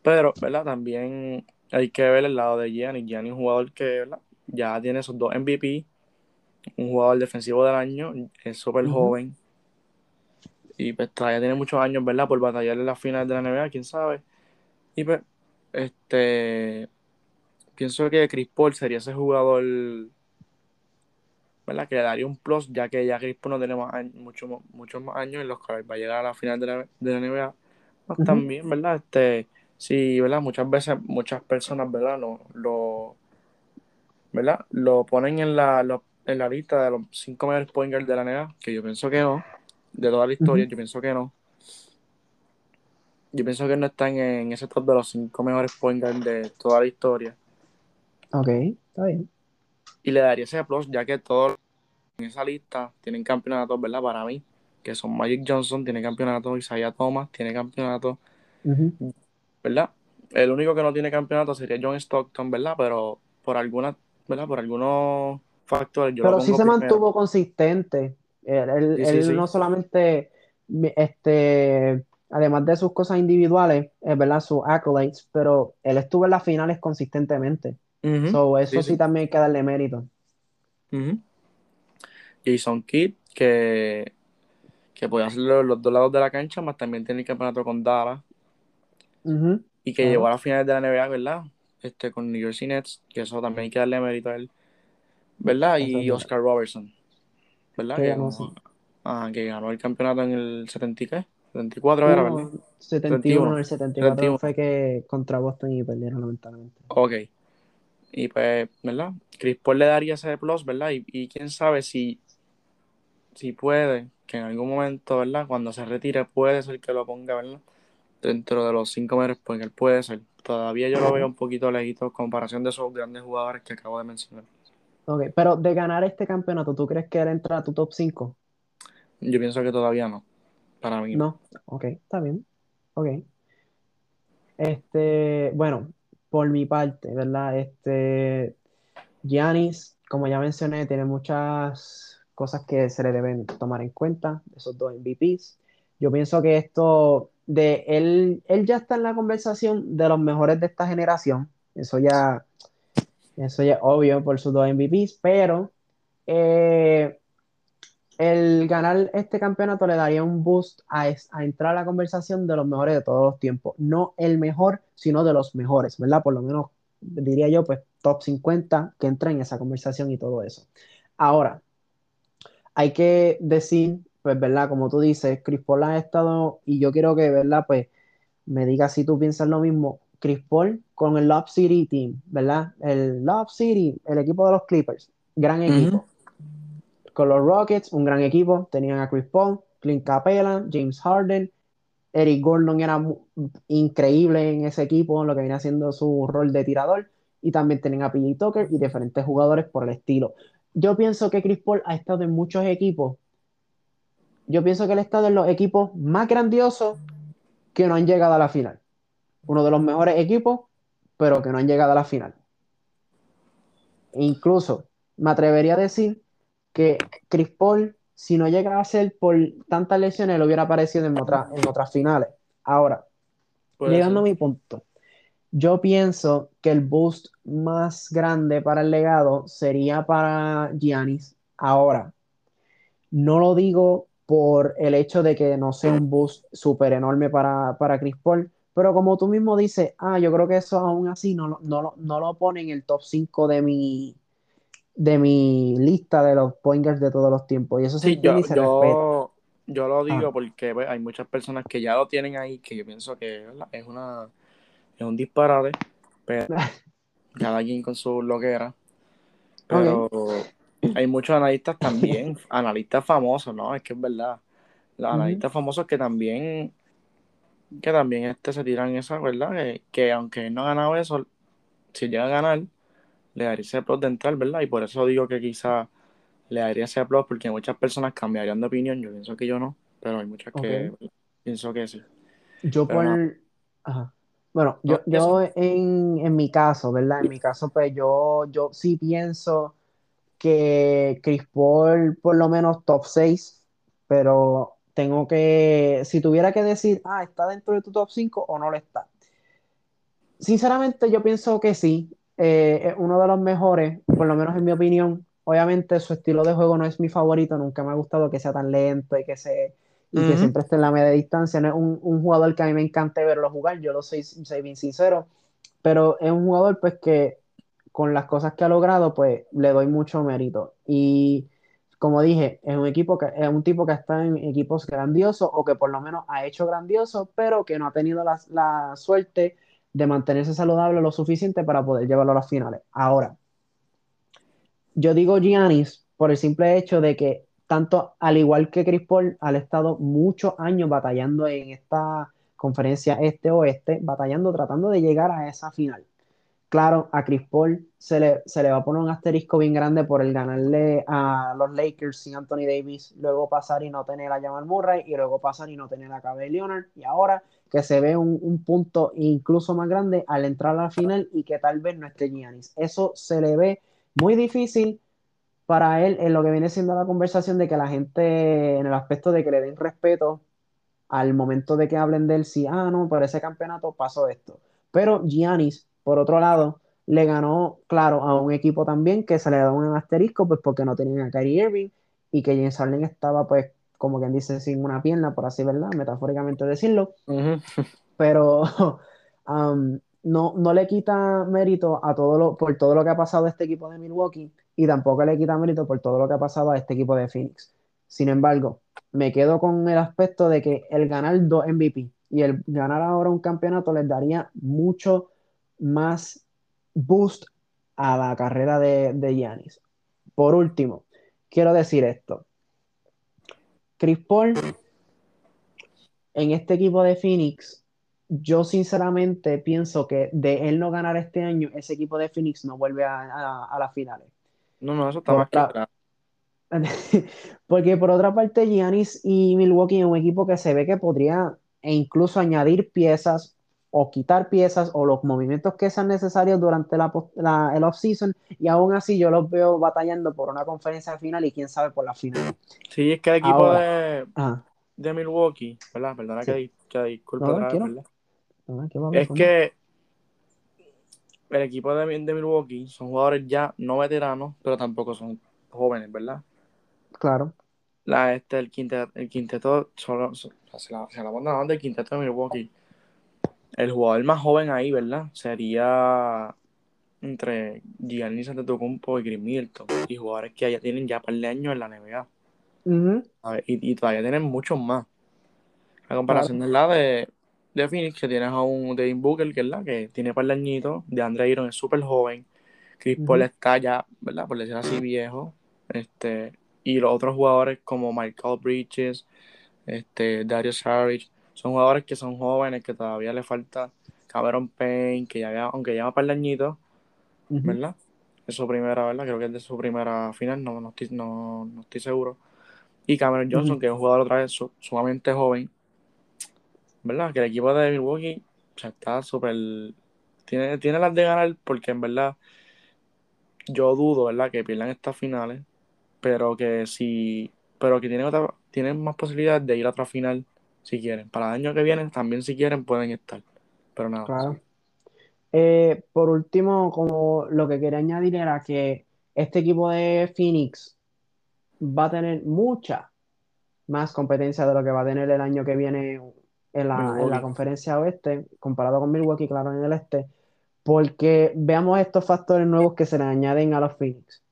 Pero, ¿verdad? También hay que ver el lado de Gianni. Gianni es un jugador que ya tiene esos dos MVP, un jugador defensivo del año, es súper joven. Y pues todavía tiene muchos años, ¿verdad? Por batallar en la final de la NBA, quién sabe. Y pues, este. Pienso que Chris Paul sería ese jugador, ¿verdad? Que le daría un plus, ya que ya Chris Paul no tiene muchos muchos más años en los que va a llegar a la final de la, de la NBA. Pues también, ¿verdad? Este Sí, ¿verdad? Muchas veces, muchas personas, ¿verdad? Lo, lo, ¿verdad? Lo ponen en la, en la lista de los cinco mejores point guards de la NBA, que yo pienso que no, de toda la historia, yo pienso que no. Yo pienso que no están en ese top de los cinco mejores point de toda la historia. Ok, está bien. Y le daría ese plus, ya que todos en esa lista tienen campeonatos, ¿verdad? Para mí, que son Magic Johnson, tiene campeonato, Isaiah Thomas, tiene campeonato. ¿verdad? El único que no tiene campeonato sería John Stockton, ¿verdad? Pero por alguna, ¿verdad? Por algunos factores. Yo Pero sí se mantuvo consistente. Él, no solamente, este, además de sus cosas individuales, es verdad, sus accolades, pero él estuvo en las finales consistentemente. eso sí, también hay que darle mérito. Jason Kidd, que, que puede hacerlo los dos lados de la cancha, más también tiene el campeonato con Dallas. Y que llegó a las finales de la NBA, ¿verdad? Este, con New Jersey Nets, que eso también hay que darle mérito a él. ¿Verdad? Y Oscar Robertson. ¿Verdad? Que ganó, que ganó, el campeonato en el 70 ¿qué? 74 era, ¿verdad? 71, el 74 fue que contra Boston y perdieron lamentablemente. Ok. Y pues, ¿verdad? Chris Paul le daría ese plus, ¿verdad? Y, y quién sabe si, si puede, que en algún momento, ¿verdad? Cuando se retire, puede ser que lo ponga, ¿verdad? Dentro de los cinco meses, pues él puede ser. Todavía yo lo veo un poquito lejito en comparación de esos grandes jugadores que acabo de mencionar. Ok, pero de ganar este campeonato, ¿tú crees que él entra a tu top 5? Yo pienso que todavía no. Para mí. No, ok, está bien. Ok. Este, bueno, por mi parte, ¿verdad? Este, Giannis, como ya mencioné, tiene muchas cosas que se le deben tomar en cuenta, esos dos MVPs. Yo pienso que esto de él, él ya está en la conversación de los mejores de esta generación. Eso ya, eso ya es obvio por sus dos MVPs, pero eh, el ganar este campeonato le daría un boost a, entrar a la conversación de los mejores de todos los tiempos. No el mejor, sino de los mejores, ¿verdad? Por lo menos diría yo, pues top 50 que entra en esa conversación y todo eso. Ahora, hay que decir, pues, ¿verdad? Como tú dices, Chris Paul ha estado, y yo quiero que, ¿verdad? Pues me digas si tú piensas lo mismo. Chris Paul con el Love City Team, ¿verdad? El Love City, el equipo de los Clippers, gran equipo con los Rockets, un gran equipo. Tenían a Chris Paul, Clint Capella, James Harden. Eric Gordon era increíble en ese equipo, en lo que viene haciendo su rol de tirador. Y también tenían a PJ Tucker y diferentes jugadores por el estilo. Yo pienso que Chris Paul ha estado en muchos equipos. Yo pienso que él ha estado en los equipos más grandiosos que no han llegado a la final. Uno de los mejores equipos, pero que no han llegado a la final. Incluso me atrevería a decir que Chris Paul, si no llegaba a ser por tantas lesiones, lo hubiera aparecido en, otra, en otras finales. Ahora, llegando a mi punto, yo pienso que el boost más grande para el legado sería para Giannis. Ahora, no lo digo por el hecho de que no sea un boost súper enorme para, para Chris Paul, pero como tú mismo dices, ah, yo creo que eso aún así no, no, no lo pone en el top 5 de mi, de mi lista de los pointers de todos los tiempos. Y eso sí, yo, yo, yo, lo digo ah. porque pues, hay muchas personas que ya lo tienen ahí, que yo pienso que es una es un disparate, pero cada quien con su loquera. Pero hay muchos analistas también, analistas famosos, ¿no? Es que es verdad. Los analistas famosos que también que también este se tiran esa, ¿verdad? Que, que aunque no ha ganado eso, si llega a ganar, le daría ese plus de entrar, ¿verdad? Y por eso digo que quizá le daría ese plus, porque muchas personas cambiarían de opinión. Yo pienso que yo no, pero hay muchas que pienso que sí. Yo por. Ajá. Bueno, yo, yo en, en, mi caso, ¿verdad? En mi caso, pues yo, yo sí pienso que Chris Paul por lo menos top 6, pero tengo que, si tuviera que decir, ah, ¿está dentro de tu top 5 o no lo está? Sinceramente yo pienso que sí, eh, es uno de los mejores, por lo menos en mi opinión. Obviamente su estilo de juego no es mi favorito, nunca me ha gustado que sea tan lento y que, se, y que siempre esté en la media distancia. No es un, un, jugador que a mí me encanta verlo jugar, yo lo soy, soy bien sincero, pero es un jugador pues que con las cosas que ha logrado pues le doy mucho mérito. Y como dije, es un equipo que es un tipo que está en equipos grandiosos o que por lo menos ha hecho grandioso, pero que no ha tenido la, la suerte de mantenerse saludable lo suficiente para poder llevarlo a las finales. Ahora, yo digo Giannis por el simple hecho de que tanto al igual que Chris Paul, ha estado muchos años batallando en esta conferencia este-oeste, batallando, tratando de llegar a esa final. Claro, a Chris Paul se le, se le va a poner un asterisco bien grande por el ganarle a los Lakers sin Anthony Davis, luego pasar y no tener a Jamal Murray, y luego pasar y no tener a Kawhi Leonard, y ahora que se ve un, punto incluso más grande al entrar a la final y que tal vez no esté Giannis. Eso se le ve muy difícil para él en lo que viene siendo la conversación de que la gente, en el aspecto de que le den respeto al momento de que hablen de él, si, ah, no, por ese campeonato pasó esto. Pero Giannis, por otro lado, le ganó, claro, a un equipo también que se le da un asterisco, pues porque no tenían a Kyrie Irving y que James Harden estaba, pues, como quien dice, sin una pierna, por así, ¿verdad? Metafóricamente decirlo. Pero um, no, no le quita mérito a todo lo, por todo lo que ha pasado a este equipo de Milwaukee y tampoco le quita mérito por todo lo que ha pasado a este equipo de Phoenix. Sin embargo, me quedo con el aspecto de que el ganar dos MVP y el ganar ahora un campeonato les daría mucho más boost a la carrera de, de Giannis. Por último, quiero decir esto. Chris Paul en este equipo de Phoenix, yo sinceramente pienso que de él no ganar este año, ese equipo de Phoenix no vuelve a, a, las finales. No, no, eso está más claro. Porque por otra parte, Giannis y Milwaukee es un equipo que se ve que podría e incluso añadir piezas o quitar piezas o los movimientos que sean necesarios durante la, la el off-season y aún así yo los veo batallando por una conferencia final y quién sabe por la final. Sí, es que el equipo de, de, Milwaukee, ¿verdad? Perdona que, que disculpe, ¿verdad? es que el equipo de, de Milwaukee son jugadores ya no veteranos, pero tampoco son jóvenes, ¿verdad? Claro. La, este, el quinteto, el quinteto solo, se la, se la del quinteto de Milwaukee. El jugador más joven ahí, ¿verdad? Sería entre Giannis Antetokounmpo y Chris Middleton. Y jugadores que ya tienen ya par de años en la NBA. y, y, todavía tienen muchos más. La comparación es la de, de Phoenix, que tienes a un Devin Booker, que es la que tiene par de añitos. De Andre Iron es súper joven. Chris Paul está ya, ¿verdad? Por decir así, viejo. Este, y los otros jugadores como Michael Bridges, este, Darius Harris, son jugadores que son jóvenes, que todavía le falta Cameron Payne, que ya aunque lleva par de añitos, ¿verdad? Es su primera, ¿verdad? Creo que es de su primera final, no, no, estoy, no, estoy seguro. Y Cameron Johnson, que es un jugador otra vez sumamente joven, ¿verdad? Que el equipo de Milwaukee está súper... Tiene, tiene las de ganar porque en verdad yo dudo, ¿verdad? Que pierdan estas finales pero que si pero que tienen otra, tienen más posibilidades de ir a otra final si quieren. Para el año que viene también si quieren pueden estar. Pero nada. Claro. Eh, por último, como lo que quería añadir era que este equipo de Phoenix va a tener mucha más competencia de lo que va a tener el año que viene en la, en la conferencia oeste, comparado con Milwaukee, claro, en el este, porque veamos estos factores nuevos que se le añaden a los Phoenix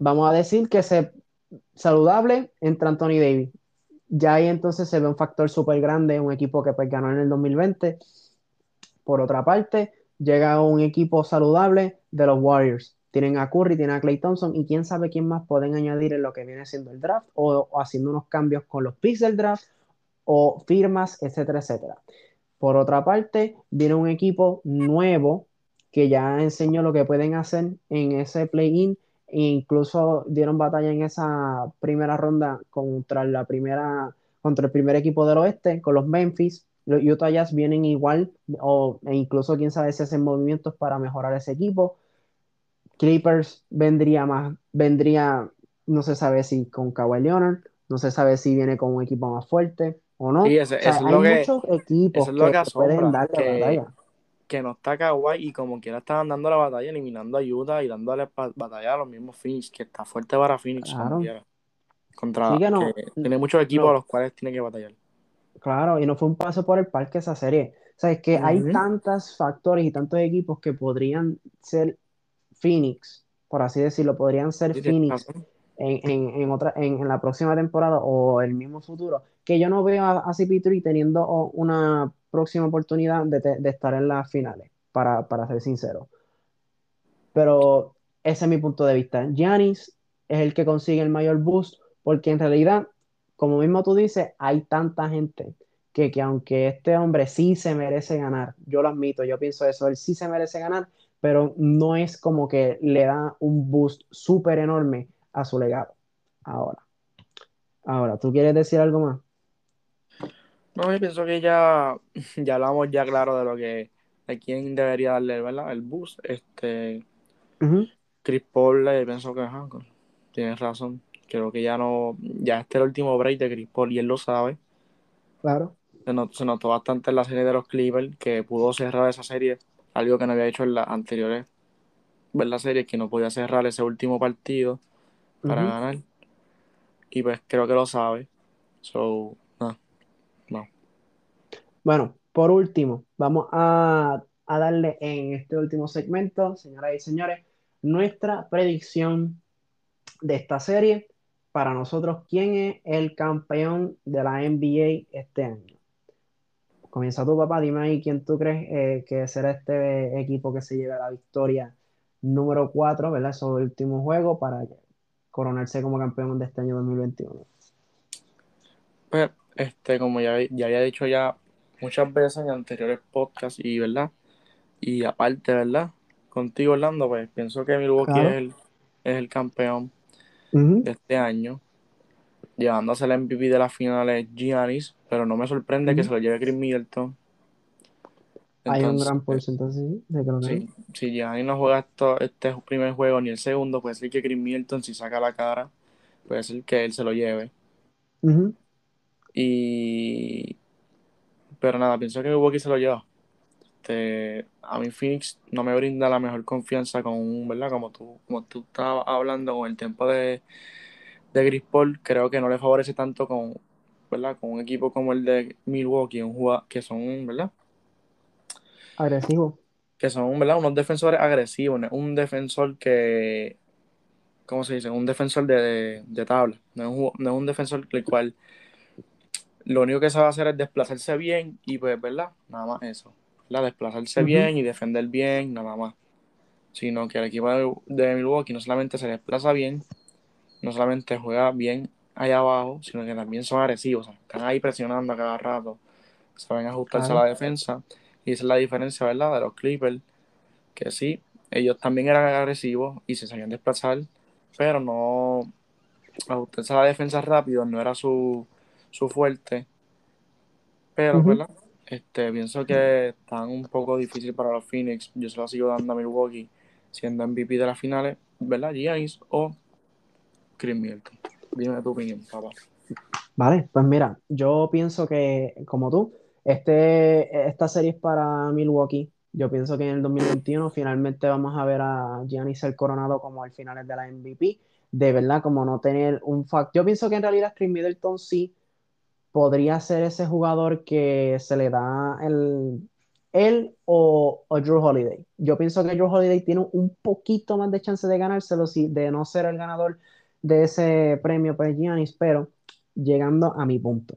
vamos a decir que se saludable entra Anthony Davis. Ya ahí entonces se ve un factor súper grande, un equipo que pues ganó en el 2020. Por otra parte, llega un equipo saludable de los Warriors. Tienen a Curry, tienen a Clay Thompson y quién sabe quién más pueden añadir en lo que viene siendo el draft o, o haciendo unos cambios con los picks del draft o firmas, etcétera, etcétera. Por otra parte, viene un equipo nuevo que ya enseñó lo que pueden hacer en ese play-in incluso dieron batalla en esa primera ronda contra la primera contra el primer equipo del oeste con los Memphis. Los Utah Jazz vienen igual o, e incluso quién sabe si hacen movimientos para mejorar ese equipo. Clippers vendría más vendría no se sabe si con Kawhi Leonard no se sabe si viene con un equipo más fuerte o no. Hay muchos equipos que, pueden darle batalla que no está Kawhi y como quiera estaban dando la batalla, eliminando ayuda y dándole batalla a los mismos Phoenix, que está fuerte para Phoenix Contra, tiene muchos equipos a los cuales tiene que batallar. Claro, y no fue un paso por el parque esa serie. O sea, es que hay tantos factores y tantos equipos que podrían ser Phoenix, por así decirlo, podrían ser Phoenix en, otra, en, la próxima temporada o el mismo futuro, que yo no veo a, a CP3 teniendo una próxima oportunidad de, estar en las finales, para, ser sincero. Pero ese es mi punto de vista. Giannis es el que consigue el mayor boost, porque en realidad, como mismo tú dices, hay tanta gente que, que aunque este hombre sí se merece ganar, yo lo admito, yo pienso eso, él sí se merece ganar, pero no es como que le da un boost súper enorme a su legado. Ahora, ahora, ¿tú quieres decir algo más? No, yo pienso que ya, ya hablamos ya claro de lo que, de quién debería darle, ¿verdad? El boost. Este, Chris Paul, le pienso que, tienes razón. Creo que ya no, ya este es el último break de Chris Paul y él lo sabe. Claro. Se notó, bastante en la serie de los Clippers que pudo cerrar esa serie, algo que no había hecho en las anteriores, la serie que no podía cerrar ese último partido para ganar. Y pues creo que lo sabe. So. Bueno, por último, vamos a, a darle en este último segmento, señoras y señores, nuestra predicción de esta serie para nosotros, ¿quién es el campeón de la NBA este año? Comienza tu papá, dime ahí quién tú crees eh, que será este equipo que se lleve la victoria número 4, ¿verdad? Sobre el último juego para coronarse como campeón de este año 2021. Pues, este, como ya, ya había dicho ya muchas veces en anteriores podcasts y, ¿verdad? Y aparte, ¿verdad? Contigo, Orlando, pues pienso que Milwaukee Claro. es, el, es el campeón de este año, llevándose el MVP de las finales Giannis, pero no me sorprende que se lo lleve Chris Middleton. Hay un gran porcentaje sí, de que lo sí, si Giannis no juega esto, este primer juego ni el segundo, puede ser que Chris Middleton, si saca la cara, puede ser que él se lo lleve. Y... Pero nada, pienso que Milwaukee se lo lleva. Este, a mí Phoenix no me brinda la mejor confianza con, ¿verdad? Como tú, como tú estabas hablando con el tiempo de, de Chris Paul, creo que no le favorece tanto con, ¿verdad? Con un equipo como el de Milwaukee, un jugado- que son, ¿verdad? Agresivo. Que son, ¿verdad? Unos defensores agresivos, no un defensor que, ¿cómo se dice? Un defensor de, de, de tabla, no es, un, no es un defensor el cual lo único que sabe hacer es desplazarse bien y pues, ¿verdad? Nada más eso. ¿verdad? Desplazarse bien y defender bien, nada más. Sino que el equipo de, Milwaukee no solamente se desplaza bien, no solamente juega bien allá abajo, sino que también son agresivos. o sea, están ahí presionando a cada rato, saben ajustarse a la defensa. Y esa es la diferencia, ¿verdad? De los Clippers, que sí, ellos también eran agresivos y se sabían desplazar, pero no ajustarse a la defensa rápido no era su, su fuerte. Pero. ¿verdad? Este, pienso que están un poco difícil para los Phoenix. Yo se lo sigo dando a Milwaukee, siendo MVP de las finales, ¿verdad? Giannis o Chris Middleton. Dime tu opinión, papá. Vale, pues mira, yo pienso que, como tú, este, esta serie es para Milwaukee. Yo pienso que en el 2021 finalmente vamos a ver a Giannis ser coronado como el finales de la MVP. De verdad, como no tener un fact. Yo pienso que en realidad Chris Middleton sí podría ser ese jugador que se le da el, él o, Drew Holiday. Yo pienso que Drew Holiday tiene un poquito más de chance de ganárselo, si, de no ser el ganador de ese premio para Giannis, pero llegando a mi punto.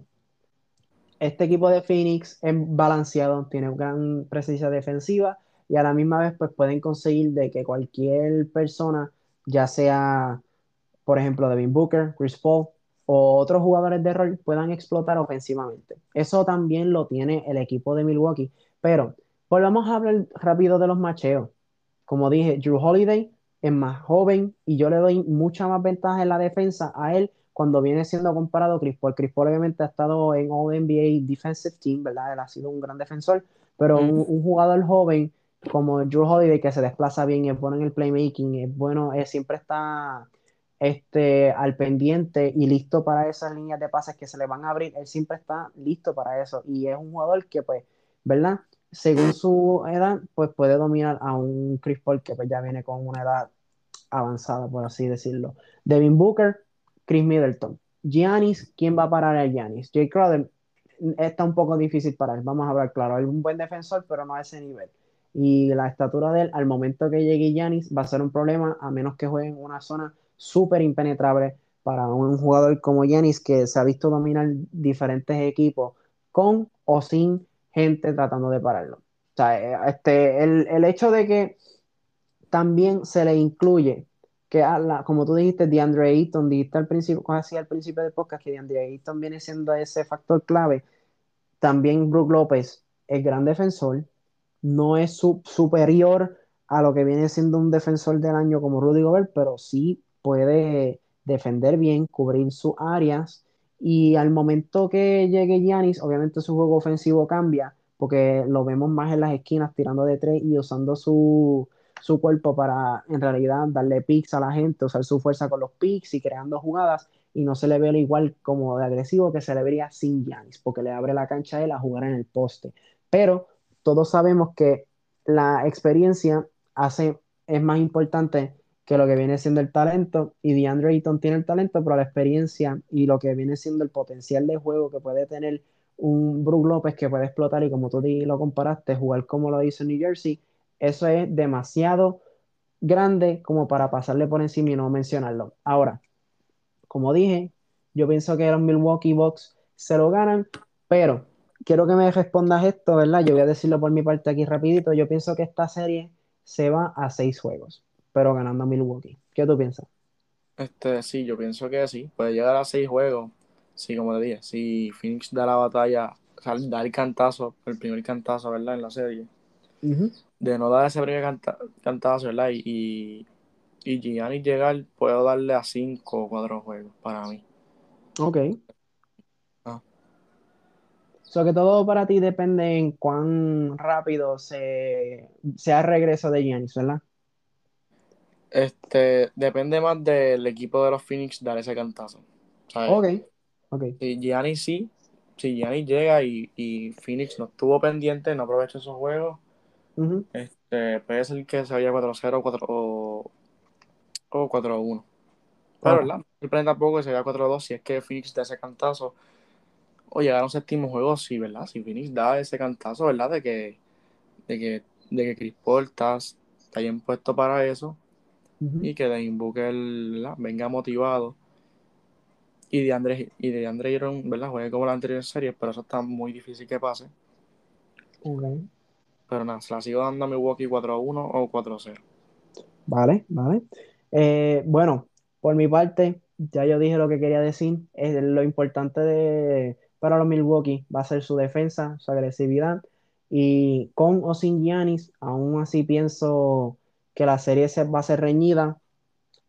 Este equipo de Phoenix es balanceado, tiene gran presencia defensiva y a la misma vez pues pueden conseguir de que cualquier persona, ya sea por ejemplo Devin Booker, Chris Paul o otros jugadores de rol puedan explotar ofensivamente. Eso también lo tiene el equipo de Milwaukee, pero volvamos a hablar rápido de los macheos. Como dije, Drew Holiday es más joven y yo le doy mucha más ventaja en la defensa a él cuando viene siendo comparado a Chris Paul. Chris Paul obviamente ha estado en All NBA Defensive Team, ¿verdad? Él ha sido un gran defensor, pero Mm. un, un jugador joven como Drew Holiday que se desplaza bien, es bueno en el playmaking, es bueno, eh, siempre está este, al pendiente y listo para esas líneas de pases que se le van a abrir, él siempre está listo para eso y es un jugador que pues, ¿verdad? Según su edad, pues puede dominar a un Chris Paul que pues ya viene con una edad avanzada, por así decirlo. Devin Booker, Chris Middleton. Giannis, ¿quién va a parar a Giannis? Jay Crowder está un poco difícil para él, vamos a hablar claro, es un buen defensor, pero no a ese nivel. Y la estatura de él, al momento que llegue Giannis, va a ser un problema, a menos que juegue en una zona súper impenetrable para un jugador como Giannis, que se ha visto dominar diferentes equipos con o sin gente tratando de pararlo. O sea, este, el, el hecho de que también se le incluye que, a la, como tú dijiste, DeAndre Ayton, dijiste al principio, casi al principio del podcast, que DeAndre Ayton viene siendo ese factor clave. También Brook López es gran defensor, no es su, superior a lo que viene siendo un defensor del año como Rudy Gobert, pero sí puede defender bien, cubrir sus áreas. Y al momento que llegue Giannis, obviamente su juego ofensivo cambia, porque lo vemos más en las esquinas tirando de tres y usando su, su cuerpo para en realidad darle picks a la gente, usar su fuerza con los picks y creando jugadas y no se le ve igual como de agresivo que se le vería sin Giannis, porque le abre la cancha a él a jugar en el poste. Pero todos sabemos que la experiencia hace, es más importante que lo que viene siendo el talento, y DeAndre Ayton tiene el talento, pero la experiencia y lo que viene siendo el potencial de juego que puede tener un Brook López que puede explotar y como tú lo comparaste, jugar como lo hizo en New Jersey, eso es demasiado grande como para pasarle por encima y no mencionarlo. Ahora, como dije, yo pienso que los Milwaukee Bucks se lo ganan, pero quiero que me respondas esto, ¿verdad? Yo voy a decirlo por mi parte aquí rapidito. Yo pienso que esta serie se va a seis juegos, pero ganando a Milwaukee. ¿Qué tú piensas? Este, sí, yo pienso que sí. Puede llegar a seis juegos. Sí, como te dije, si Phoenix da la batalla, o sea, da el cantazo, el primer cantazo, ¿verdad? En la serie. De no dar ese primer cantazo, ¿verdad? Y, y, Gianni llegar, puedo darle a cinco o cuatro juegos para mí. Ok. Ah. So que todo para ti depende en cuán rápido se, sea el regreso de Giannis, ¿verdad? Este, depende más del equipo de los Phoenix dar ese cantazo. Ok, ok. Si Gianni sí, si Gianni llega y, y, Phoenix no estuvo pendiente, no aprovechó esos juegos, este, puede ser que se vaya 4-0 o 4-1. Pero, ¿verdad? El tampoco que se vaya 4-2 si es que Phoenix da ese cantazo o llegar a un séptimo juego, sí, ¿verdad? Si Phoenix da ese cantazo, ¿verdad? De que, de que, de que Chris Paul está, está bien puesto para eso y que Devin Booker venga motivado y de Andre y de Andre ¿verdad? Juegue como la anterior serie, pero eso está muy difícil que pase. Pero nada, se la sigo dando a Milwaukee 4-1 o 4-0. Vale, vale. Eh, bueno, por mi parte, ya yo dije lo que quería decir. Es lo importante de, para los Milwaukee va a ser su defensa, su agresividad. Y con o sin Giannis, aún así pienso que la serie se va a ser reñida.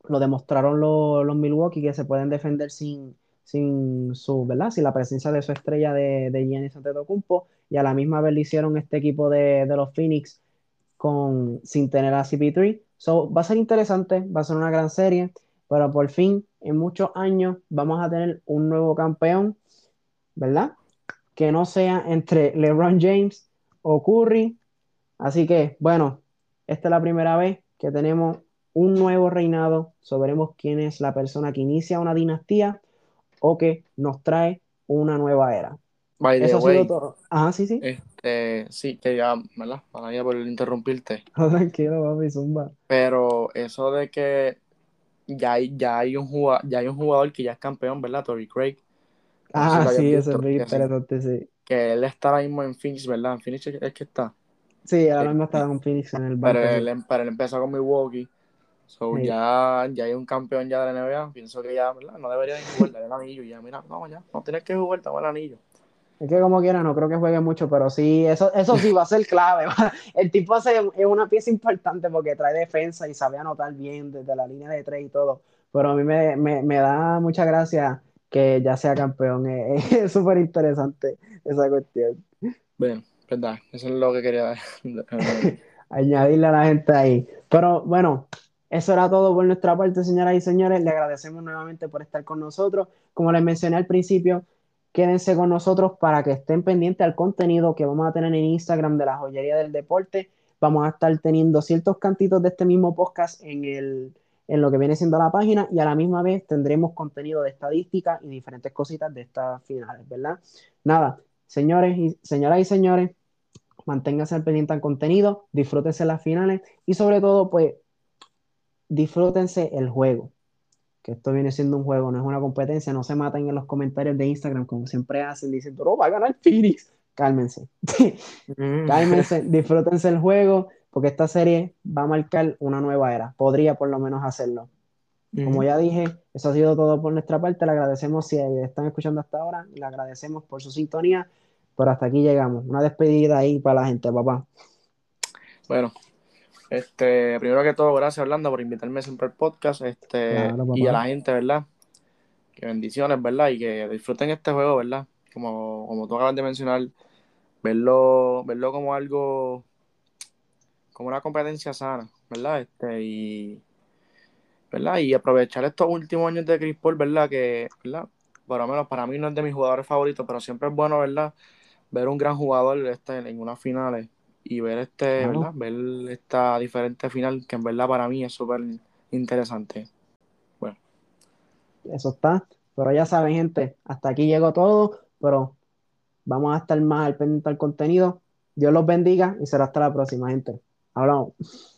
Lo demostraron los, Milwaukee que se pueden defender sin, sin su, ¿verdad? Sin la presencia de su estrella de, de Giannis Antetokounmpo y a la misma vez le hicieron este equipo de, los Phoenix con, sin tener a CP3. So, va a ser interesante, va a ser una gran serie, pero por fin, en muchos años, vamos a tener un nuevo campeón, ¿verdad? Que no sea entre LeBron James o Curry. Así que, bueno, esta es la primera vez que tenemos un nuevo reinado. Sabremos quién es la persona que inicia una dinastía o que nos trae una nueva era. Eso ha sido todo. Ajá, sí, sí. Este, sí, que ya, ¿verdad? Para ya por interrumpirte. tranquilo, papi, zumba. Pero eso de que ya hay, ya hay un jugador, ya hay un jugador que ya es campeón, ¿verdad? Tory Craig. ah, sí, eso es muy interesante, sí. Que él está ahora mismo en Phoenix, ¿verdad? En Phoenix es que está. Sí, ahora mismo está en Phoenix en el barco. Pero él, pero él empezó con Milwaukee. So, ya, ya hay un campeón ya de la NBA. Pienso que ya, ¿verdad? No debería ni jugar el anillo. Ya, mira, no, ya, no tienes que jugar, toma el anillo. Es que como quiera, no creo que juegue mucho, pero sí, eso, eso sí va a ser clave. El tipo hace, es una pieza importante porque trae defensa y sabe anotar bien desde la línea de tres y todo. Pero a mí me, me, me da mucha gracia que ya sea campeón. Es súper interesante esa cuestión. Bien. Verdad, eso es lo que quería añadirle a la gente ahí. Pero bueno, eso era todo por nuestra parte, señoras y señores. Le agradecemos nuevamente por estar con nosotros. Como les mencioné al principio, quédense con nosotros para que estén pendientes al contenido que vamos a tener en Instagram de la joyería del deporte. Vamos a estar teniendo ciertos cantitos de este mismo podcast en, el, en lo que viene siendo la página y a la misma vez tendremos contenido de estadística y diferentes cositas de estas finales, ¿verdad? Nada, Señores y señoras y señores, manténganse al pendiente al contenido, disfrútense las finales y sobre todo, pues, disfrútense el juego. Que esto viene siendo un juego, no es una competencia. No se maten en los comentarios de Instagram como siempre hacen diciendo, no, va a ganar Phoenix. Cálmense. Mm. Cálmense, disfrútense el juego, porque esta serie va a marcar una nueva era. Podría por lo menos hacerlo. Como mm. ya dije, eso ha sido todo por nuestra parte. Le agradecemos si están escuchando hasta ahora. Le agradecemos por su sintonía. Pero hasta aquí llegamos. Una despedida ahí para la gente, papá. Bueno, este, primero que todo, gracias Orlando por invitarme siempre al podcast. Este, y a la gente, ¿verdad? Que bendiciones, ¿verdad? Y que disfruten este juego, ¿verdad? Como, como tú acabas de mencionar, verlo, verlo como algo, como una competencia sana, ¿verdad? Este, y, ¿verdad? Y aprovechar estos últimos años de Chris Paul, ¿verdad? Que, ¿verdad? Por lo menos para mí no es de mis jugadores favoritos, pero siempre es bueno, ¿verdad? Ver un gran jugador este, en unas finales y ver este, ¿verdad? Ver esta diferente final que en verdad para mí es súper interesante. Bueno. Eso está. Pero ya saben, gente, hasta aquí llegó todo, pero vamos a estar más al pendiente del contenido. Dios los bendiga y será hasta la próxima, gente. Hablamos.